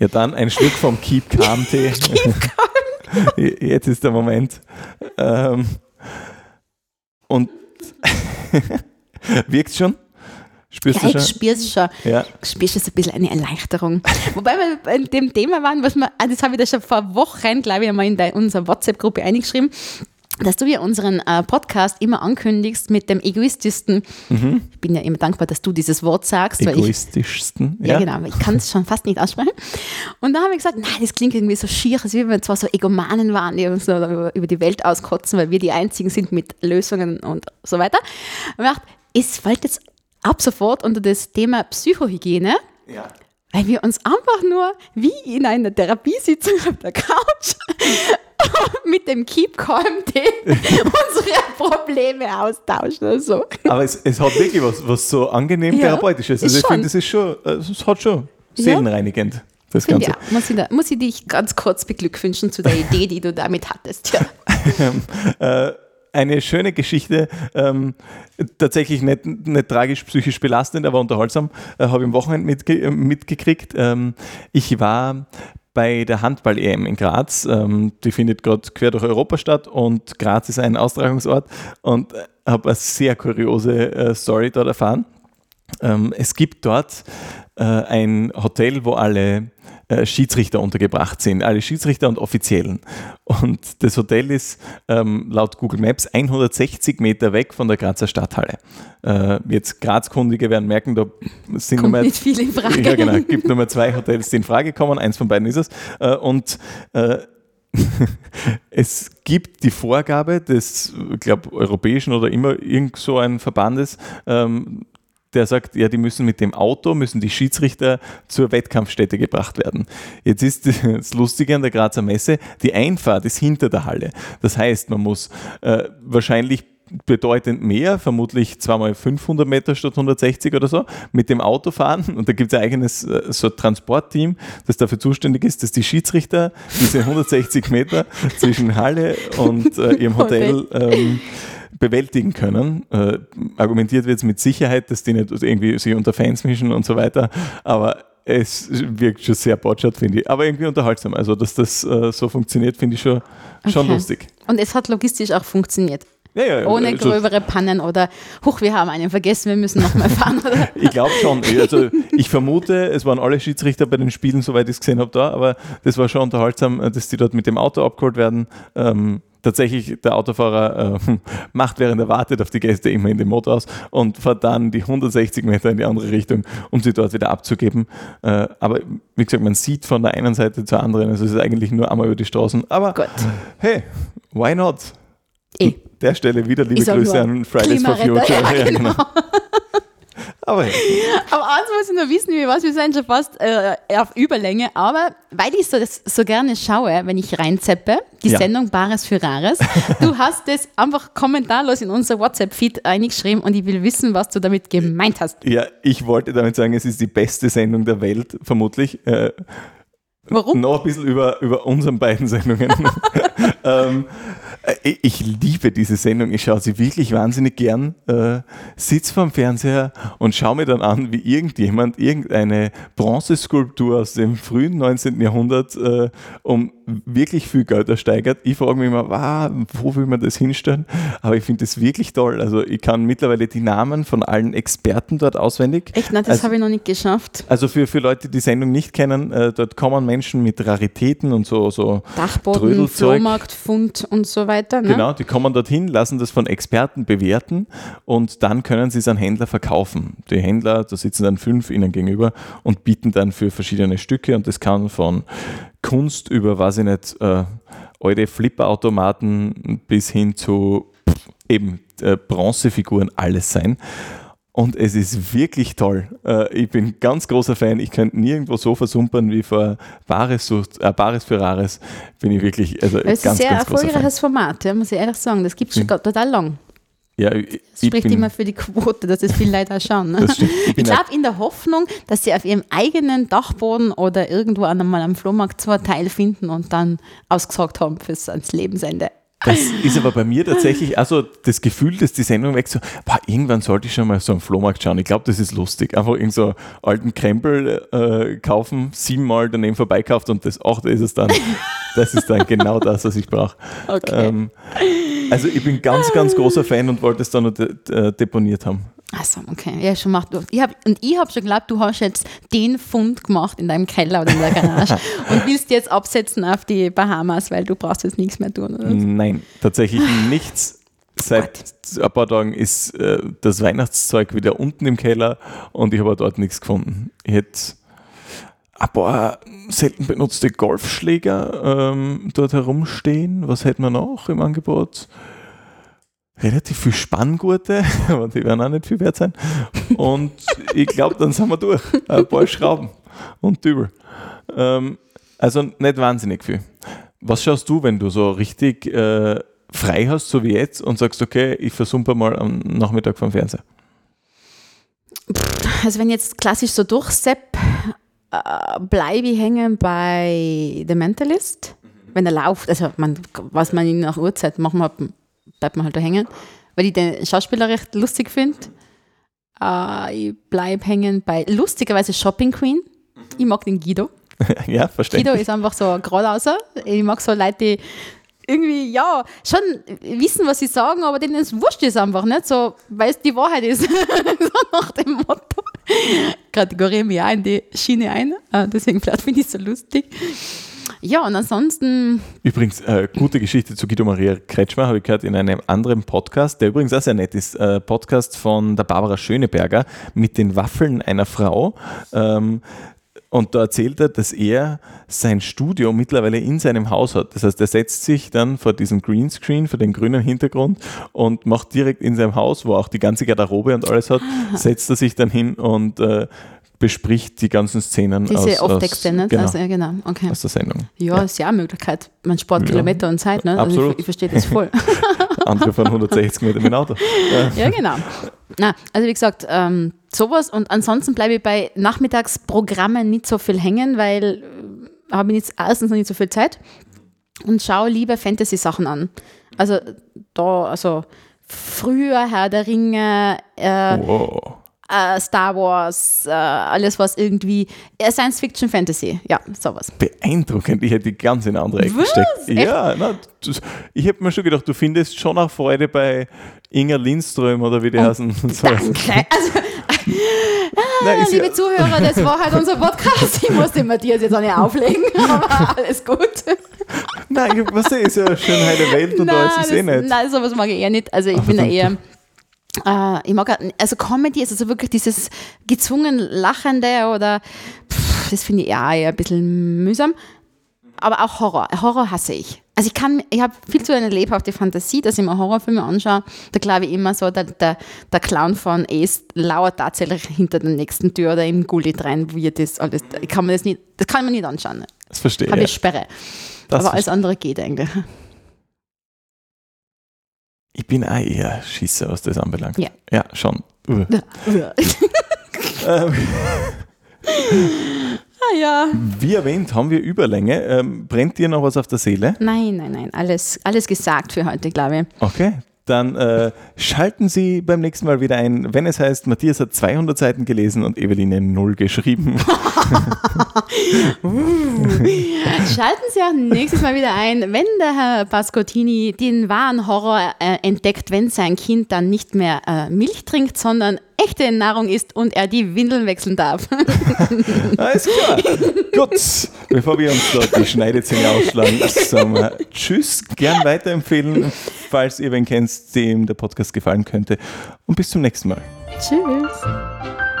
Ja, dann ein Schluck vom Keep Calm Tee. Jetzt ist der Moment. Ähm, und wirkt schon? Spürst Ja, du ich schon? spür's schon. Ja. Ich spür schon so ein bisschen eine Erleichterung. Wobei wir bei dem Thema waren, was wir, ah, das habe ich da schon vor Wochen, glaube ich, einmal in der, unserer WhatsApp-Gruppe eingeschrieben, dass du ja unseren äh, Podcast immer ankündigst mit dem egoistischsten. Ich bin ja immer dankbar, dass du dieses Wort sagst, weil ich Egoistischsten. Ja, genau, aber ich kann es schon fast nicht aussprechen. Und da habe ich gesagt, nein, das klingt irgendwie so schier, als wenn wir zwar so Egomanen waren, die uns so über, über die Welt auskotzen, weil wir die Einzigen sind mit Lösungen und so weiter. Und ich dachte, es fällt jetzt ab sofort unter das Thema Psychohygiene, Ja. Weil wir uns einfach nur wie in einer Therapiesitzung auf der Couch mit dem Keep Calm Tee unsere Probleme austauschen. Also. Aber es, es hat wirklich was, was so angenehm Ja, therapeutisches. Also ist ich finde, das ist schon, äh, es hat schon Ja. seelenreinigend, das Finde Ganze. auch. Muss ich, da, muss ich dich ganz kurz beglückwünschen zu der Idee, die du damit hattest. Ja. äh, eine schöne Geschichte, ähm, tatsächlich nicht, nicht tragisch psychisch belastend, aber unterhaltsam, äh, habe ich am Wochenende mitge äh, mitgekriegt. Ähm, ich war bei der Handball-EM in Graz. Ähm, die findet gerade quer durch Europa statt und Graz ist ein Austragungsort und äh, habe eine sehr kuriose äh, Story dort erfahren. Ähm, es gibt dort äh, ein Hotel, wo alle äh, Schiedsrichter untergebracht sind, alle Schiedsrichter und Offiziellen. Und das Hotel ist ähm, laut Google Maps 160 Meter weg von der Grazer Stadthalle. Äh, jetzt Grazkundige werden merken, da sind Kommt nur mehr nicht in Frage. ja, genau. Gibt nur mehr zwei Hotels, die in Frage kommen. Eins von beiden ist es. Äh, Und äh, es gibt die Vorgabe des, ich glaube, europäischen oder immer irgend so ein Verbandes, ähm, der sagt, ja, die müssen mit dem Auto, müssen die Schiedsrichter zur Wettkampfstätte gebracht werden. Jetzt ist das Lustige an der Grazer Messe, die Einfahrt ist hinter der Halle. Das heißt, man muss äh, wahrscheinlich bedeutend mehr, vermutlich zweimal 500 Meter statt 160 oder so, mit dem Auto fahren. Und da gibt es ein eigenes äh, so Transportteam, das dafür zuständig ist, dass die Schiedsrichter diese 160 Meter zwischen Halle und äh, ihrem Hotel ähm, bewältigen können. Äh, argumentiert wird es mit Sicherheit, dass die nicht irgendwie sich unter Fans mischen und so weiter, aber es wirkt schon sehr botschert, finde ich. Aber irgendwie unterhaltsam. Also, dass das äh, so funktioniert, finde ich schon, schon Okay. lustig. Und es hat logistisch auch funktioniert. Ja, ja, Ohne also- gröbere Pannen oder, huch, wir haben einen vergessen, wir müssen nochmal fahren. Oder? Ich glaube schon. Also ich vermute, es waren alle Schiedsrichter bei den Spielen, soweit ich es gesehen habe, da, aber das war schon unterhaltsam, äh, dass die dort mit dem Auto abgeholt werden. Ähm, tatsächlich, der Autofahrer äh, macht, während er wartet auf die Gäste, immer in den Motor aus und fährt dann die 160 Meter in die andere Richtung, um sie dort wieder abzugeben. Äh, aber wie gesagt, man sieht von der einen Seite zur anderen, also es ist eigentlich nur einmal über die Straßen. Aber Gut. hey, why not? Eh. An der Stelle wieder liebe Ich Grüße an Fridays for Future. ja, Ja, genau. Aber. Aber eins muss ich noch wissen, wie was, wir sind schon fast äh, auf Überlänge, aber weil ich so, das so gerne schaue, wenn ich reinzeppe, die Ja. Sendung Bares für Rares, du hast das einfach kommentarlos in unser WhatsApp-Feed eingeschrieben und ich will wissen, was du damit gemeint hast. Ja, ich wollte damit sagen, es ist die beste Sendung der Welt, vermutlich. Äh, Warum? noch ein bisschen über, über unseren beiden Sendungen. ähm, äh, ich liebe diese Sendung, ich schaue sie wirklich wahnsinnig gern. Äh, sitz vorm Fernseher und schaue mir dann an, wie irgendjemand irgendeine Bronzeskulptur aus dem frühen 19. Jahrhundert äh, um wirklich viel Geld ersteigert. Ich frage mich immer, wow, wo will man das hinstellen? Aber ich finde das wirklich toll. Also ich kann mittlerweile die Namen von allen Experten dort auswendig. Echt, nein, das Also- habe ich noch nicht geschafft. Also für, für Leute, die die Sendung nicht kennen, äh, dort kommen Menschen mit Raritäten und so, so Dachboden. Flohmarkt, Fund und so weiter. Ne? Genau, die kommen dorthin, lassen das von Experten bewerten und dann können sie es an Händler verkaufen. Die Händler, da sitzen dann fünf ihnen gegenüber und bieten dann für verschiedene Stücke und das kann von Kunst über, weiß ich nicht, äh, alte Flipperautomaten bis hin zu pff, eben äh, Bronzefiguren alles sein. Und es ist wirklich toll. Äh, ich bin ganz großer Fan. Ich könnte nirgendwo so versumpern wie vor Bares, äh, Bares für Rares. Bin ich wirklich, also Es ist ganz, ein sehr ganz erfolgreiches Format, ja, muss ich ehrlich sagen. Das gibt es schon Hm. total lang. Ja, ich, Das ich spricht bin, immer für die Quote, dass es viele Leute auch schauen. Ne? Ich glaube, in der Hoffnung, dass sie auf ihrem eigenen Dachboden oder irgendwo einmal am Flohmarkt zwei Teil finden und dann ausgesagt haben fürs ans Lebensende. Das ist aber bei mir tatsächlich also das Gefühl, dass die Sendung weg so, boah, irgendwann sollte ich schon mal so einen Flohmarkt schauen. Ich glaube, das ist lustig. Einfach irgend so alten Krempel äh, kaufen, siebenmal daneben vorbeikauft und das achte ist es dann. Das ist dann genau das, was ich brauche. Okay. Ähm, also ich bin ganz, ganz großer Fan und wollte es dann noch de de deponiert haben. Achso, okay. Ja, schon macht. Ich hab, und ich habe schon geglaubt, du hast jetzt den Fund gemacht in deinem Keller oder in der Garage und willst jetzt absetzen auf die Bahamas, weil du brauchst jetzt nichts mehr tun. Oder? so. Nein, tatsächlich nichts. Seit ein paar Tagen ist äh, das Weihnachtszeug wieder unten im Keller und ich habe dort nichts gefunden. Ich hätte ein paar selten benutzte Golfschläger ähm, dort herumstehen. Was hätten wir noch im Angebot? Relativ viel Spanngurte, aber die werden auch nicht viel wert sein. Und ich glaube, dann sind wir durch. Ein paar Schrauben und Dübel. Ähm, also nicht wahnsinnig viel. Was schaust du, wenn du so richtig äh, frei hast, so wie jetzt, und sagst, okay, ich versumper mal am Nachmittag vom Fernseher? Also wenn jetzt klassisch so durchsepp, äh, bleibe ich hängen bei The Mentalist. Wenn er läuft, also man, was man ihn nach Uhrzeit machen hat, bleibt man halt da hängen. Weil ich den Schauspieler recht lustig finde. Äh, ich bleibe hängen bei lustigerweise Shopping Queen. Ich mag den Guido. ja, verständlich. Guido ist einfach so geradeauser. Ich mag so Leute, die irgendwie, ja, schon wissen, was sie sagen, aber denen es wurscht ist einfach nicht so, weil es die Wahrheit ist. so nach dem Motto. Kategoriere mich auch in die Schiene ein. Äh, Deswegen finde ich es so lustig. Ja, und ansonsten, Übrigens, äh, gute Geschichte zu Guido Maria Kretschmer habe ich gehört in einem anderen Podcast, der übrigens auch sehr nett ist. Äh, Podcast von der Barbara Schöneberger mit den Waffeln einer Frau. Ähm, und da erzählt er, dass er sein Studio mittlerweile in seinem Haus hat. Das heißt, er setzt sich dann vor diesen Greenscreen, vor den grünen Hintergrund und macht direkt in seinem Haus, wo er auch die ganze Garderobe und alles hat, setzt er sich dann hin und äh, bespricht die ganzen Szenen diese aus, Off-Texte, aus, nicht? genau, Also, ja, genau, okay. aus der Sendung. Ja, ist ja eine Möglichkeit. Man spart Kilometer und Zeit, ne? Also Absolut. ich, ich verstehe das voll. Andere fahren 160 Meter mit dem Auto. Ja. Genau. Na, also wie gesagt, ähm, sowas und ansonsten bleibe ich bei Nachmittagsprogrammen nicht so viel hängen, weil äh, habe ich jetzt erstens noch nicht so viel Zeit und schaue lieber Fantasy-Sachen an. Also da, also früher Herr der Ringe, äh, Wow. Äh, Star Wars, äh, alles was irgendwie äh, Science Fiction Fantasy, ja, sowas. Beeindruckend. Ich hätte die ganz in eine andere Ecke Was? gesteckt. Echt? Ja, na, das, ich hätte mir schon gedacht, du findest schon auch Freude bei Inga Lindström oder wie die heißen. So. Danke. Also, Nein, ist liebe ja, Zuhörer, das war halt unser Podcast. Ich muss den Matthias jetzt auch nicht auflegen, aber alles gut. nein, ich- was ist ja schön heile Welt und alles ist eh nicht. nein, sowas mag ich eher nicht. Also ich bin da eher, äh, ich mag, also Comedy ist also wirklich dieses gezwungen Lachende oder pff, das finde ich eher, eher ein bisschen mühsam. Aber auch Horror. Horror hasse ich. Also ich kann, ich habe viel zu eine lebhafte Fantasie, dass ich mir Horrorfilme anschaue. Da glaube ich immer so, der, der, der Clown von Ace lauert tatsächlich hinter der nächsten Tür oder im Gully rein, wie das alles. Ich kann mir das nicht, das kann man nicht anschauen. Das verstehe Habe ich. ich Sperre. Das Aber alles andere geht eigentlich. Ich bin auch eher Schisser, was das anbelangt. Ja. Ja, schon. Uh. Ähm, ah ja. wie erwähnt, haben wir Überlänge. Ähm, brennt dir noch was auf der Seele? Nein, nein, nein. Alles, alles gesagt für heute, glaube ich. Okay. Dann äh, schalten Sie beim nächsten Mal wieder ein, wenn es heißt, Matthias hat 200 Seiten gelesen und Eveline null geschrieben. Schalten Sie auch nächstes Mal wieder ein, wenn der Herr Pascottini den wahren Horror äh, entdeckt, wenn sein Kind dann nicht mehr äh, Milch trinkt, sondern echte Nahrung isst und er die Windeln wechseln darf. Alles klar. Gut, bevor wir uns da die Schneidezähne ausschlagen, sagen wir Tschüss, gern weiterempfehlen, falls ihr wen kennt, dem der Podcast gefallen könnte. Und bis zum nächsten Mal. Tschüss.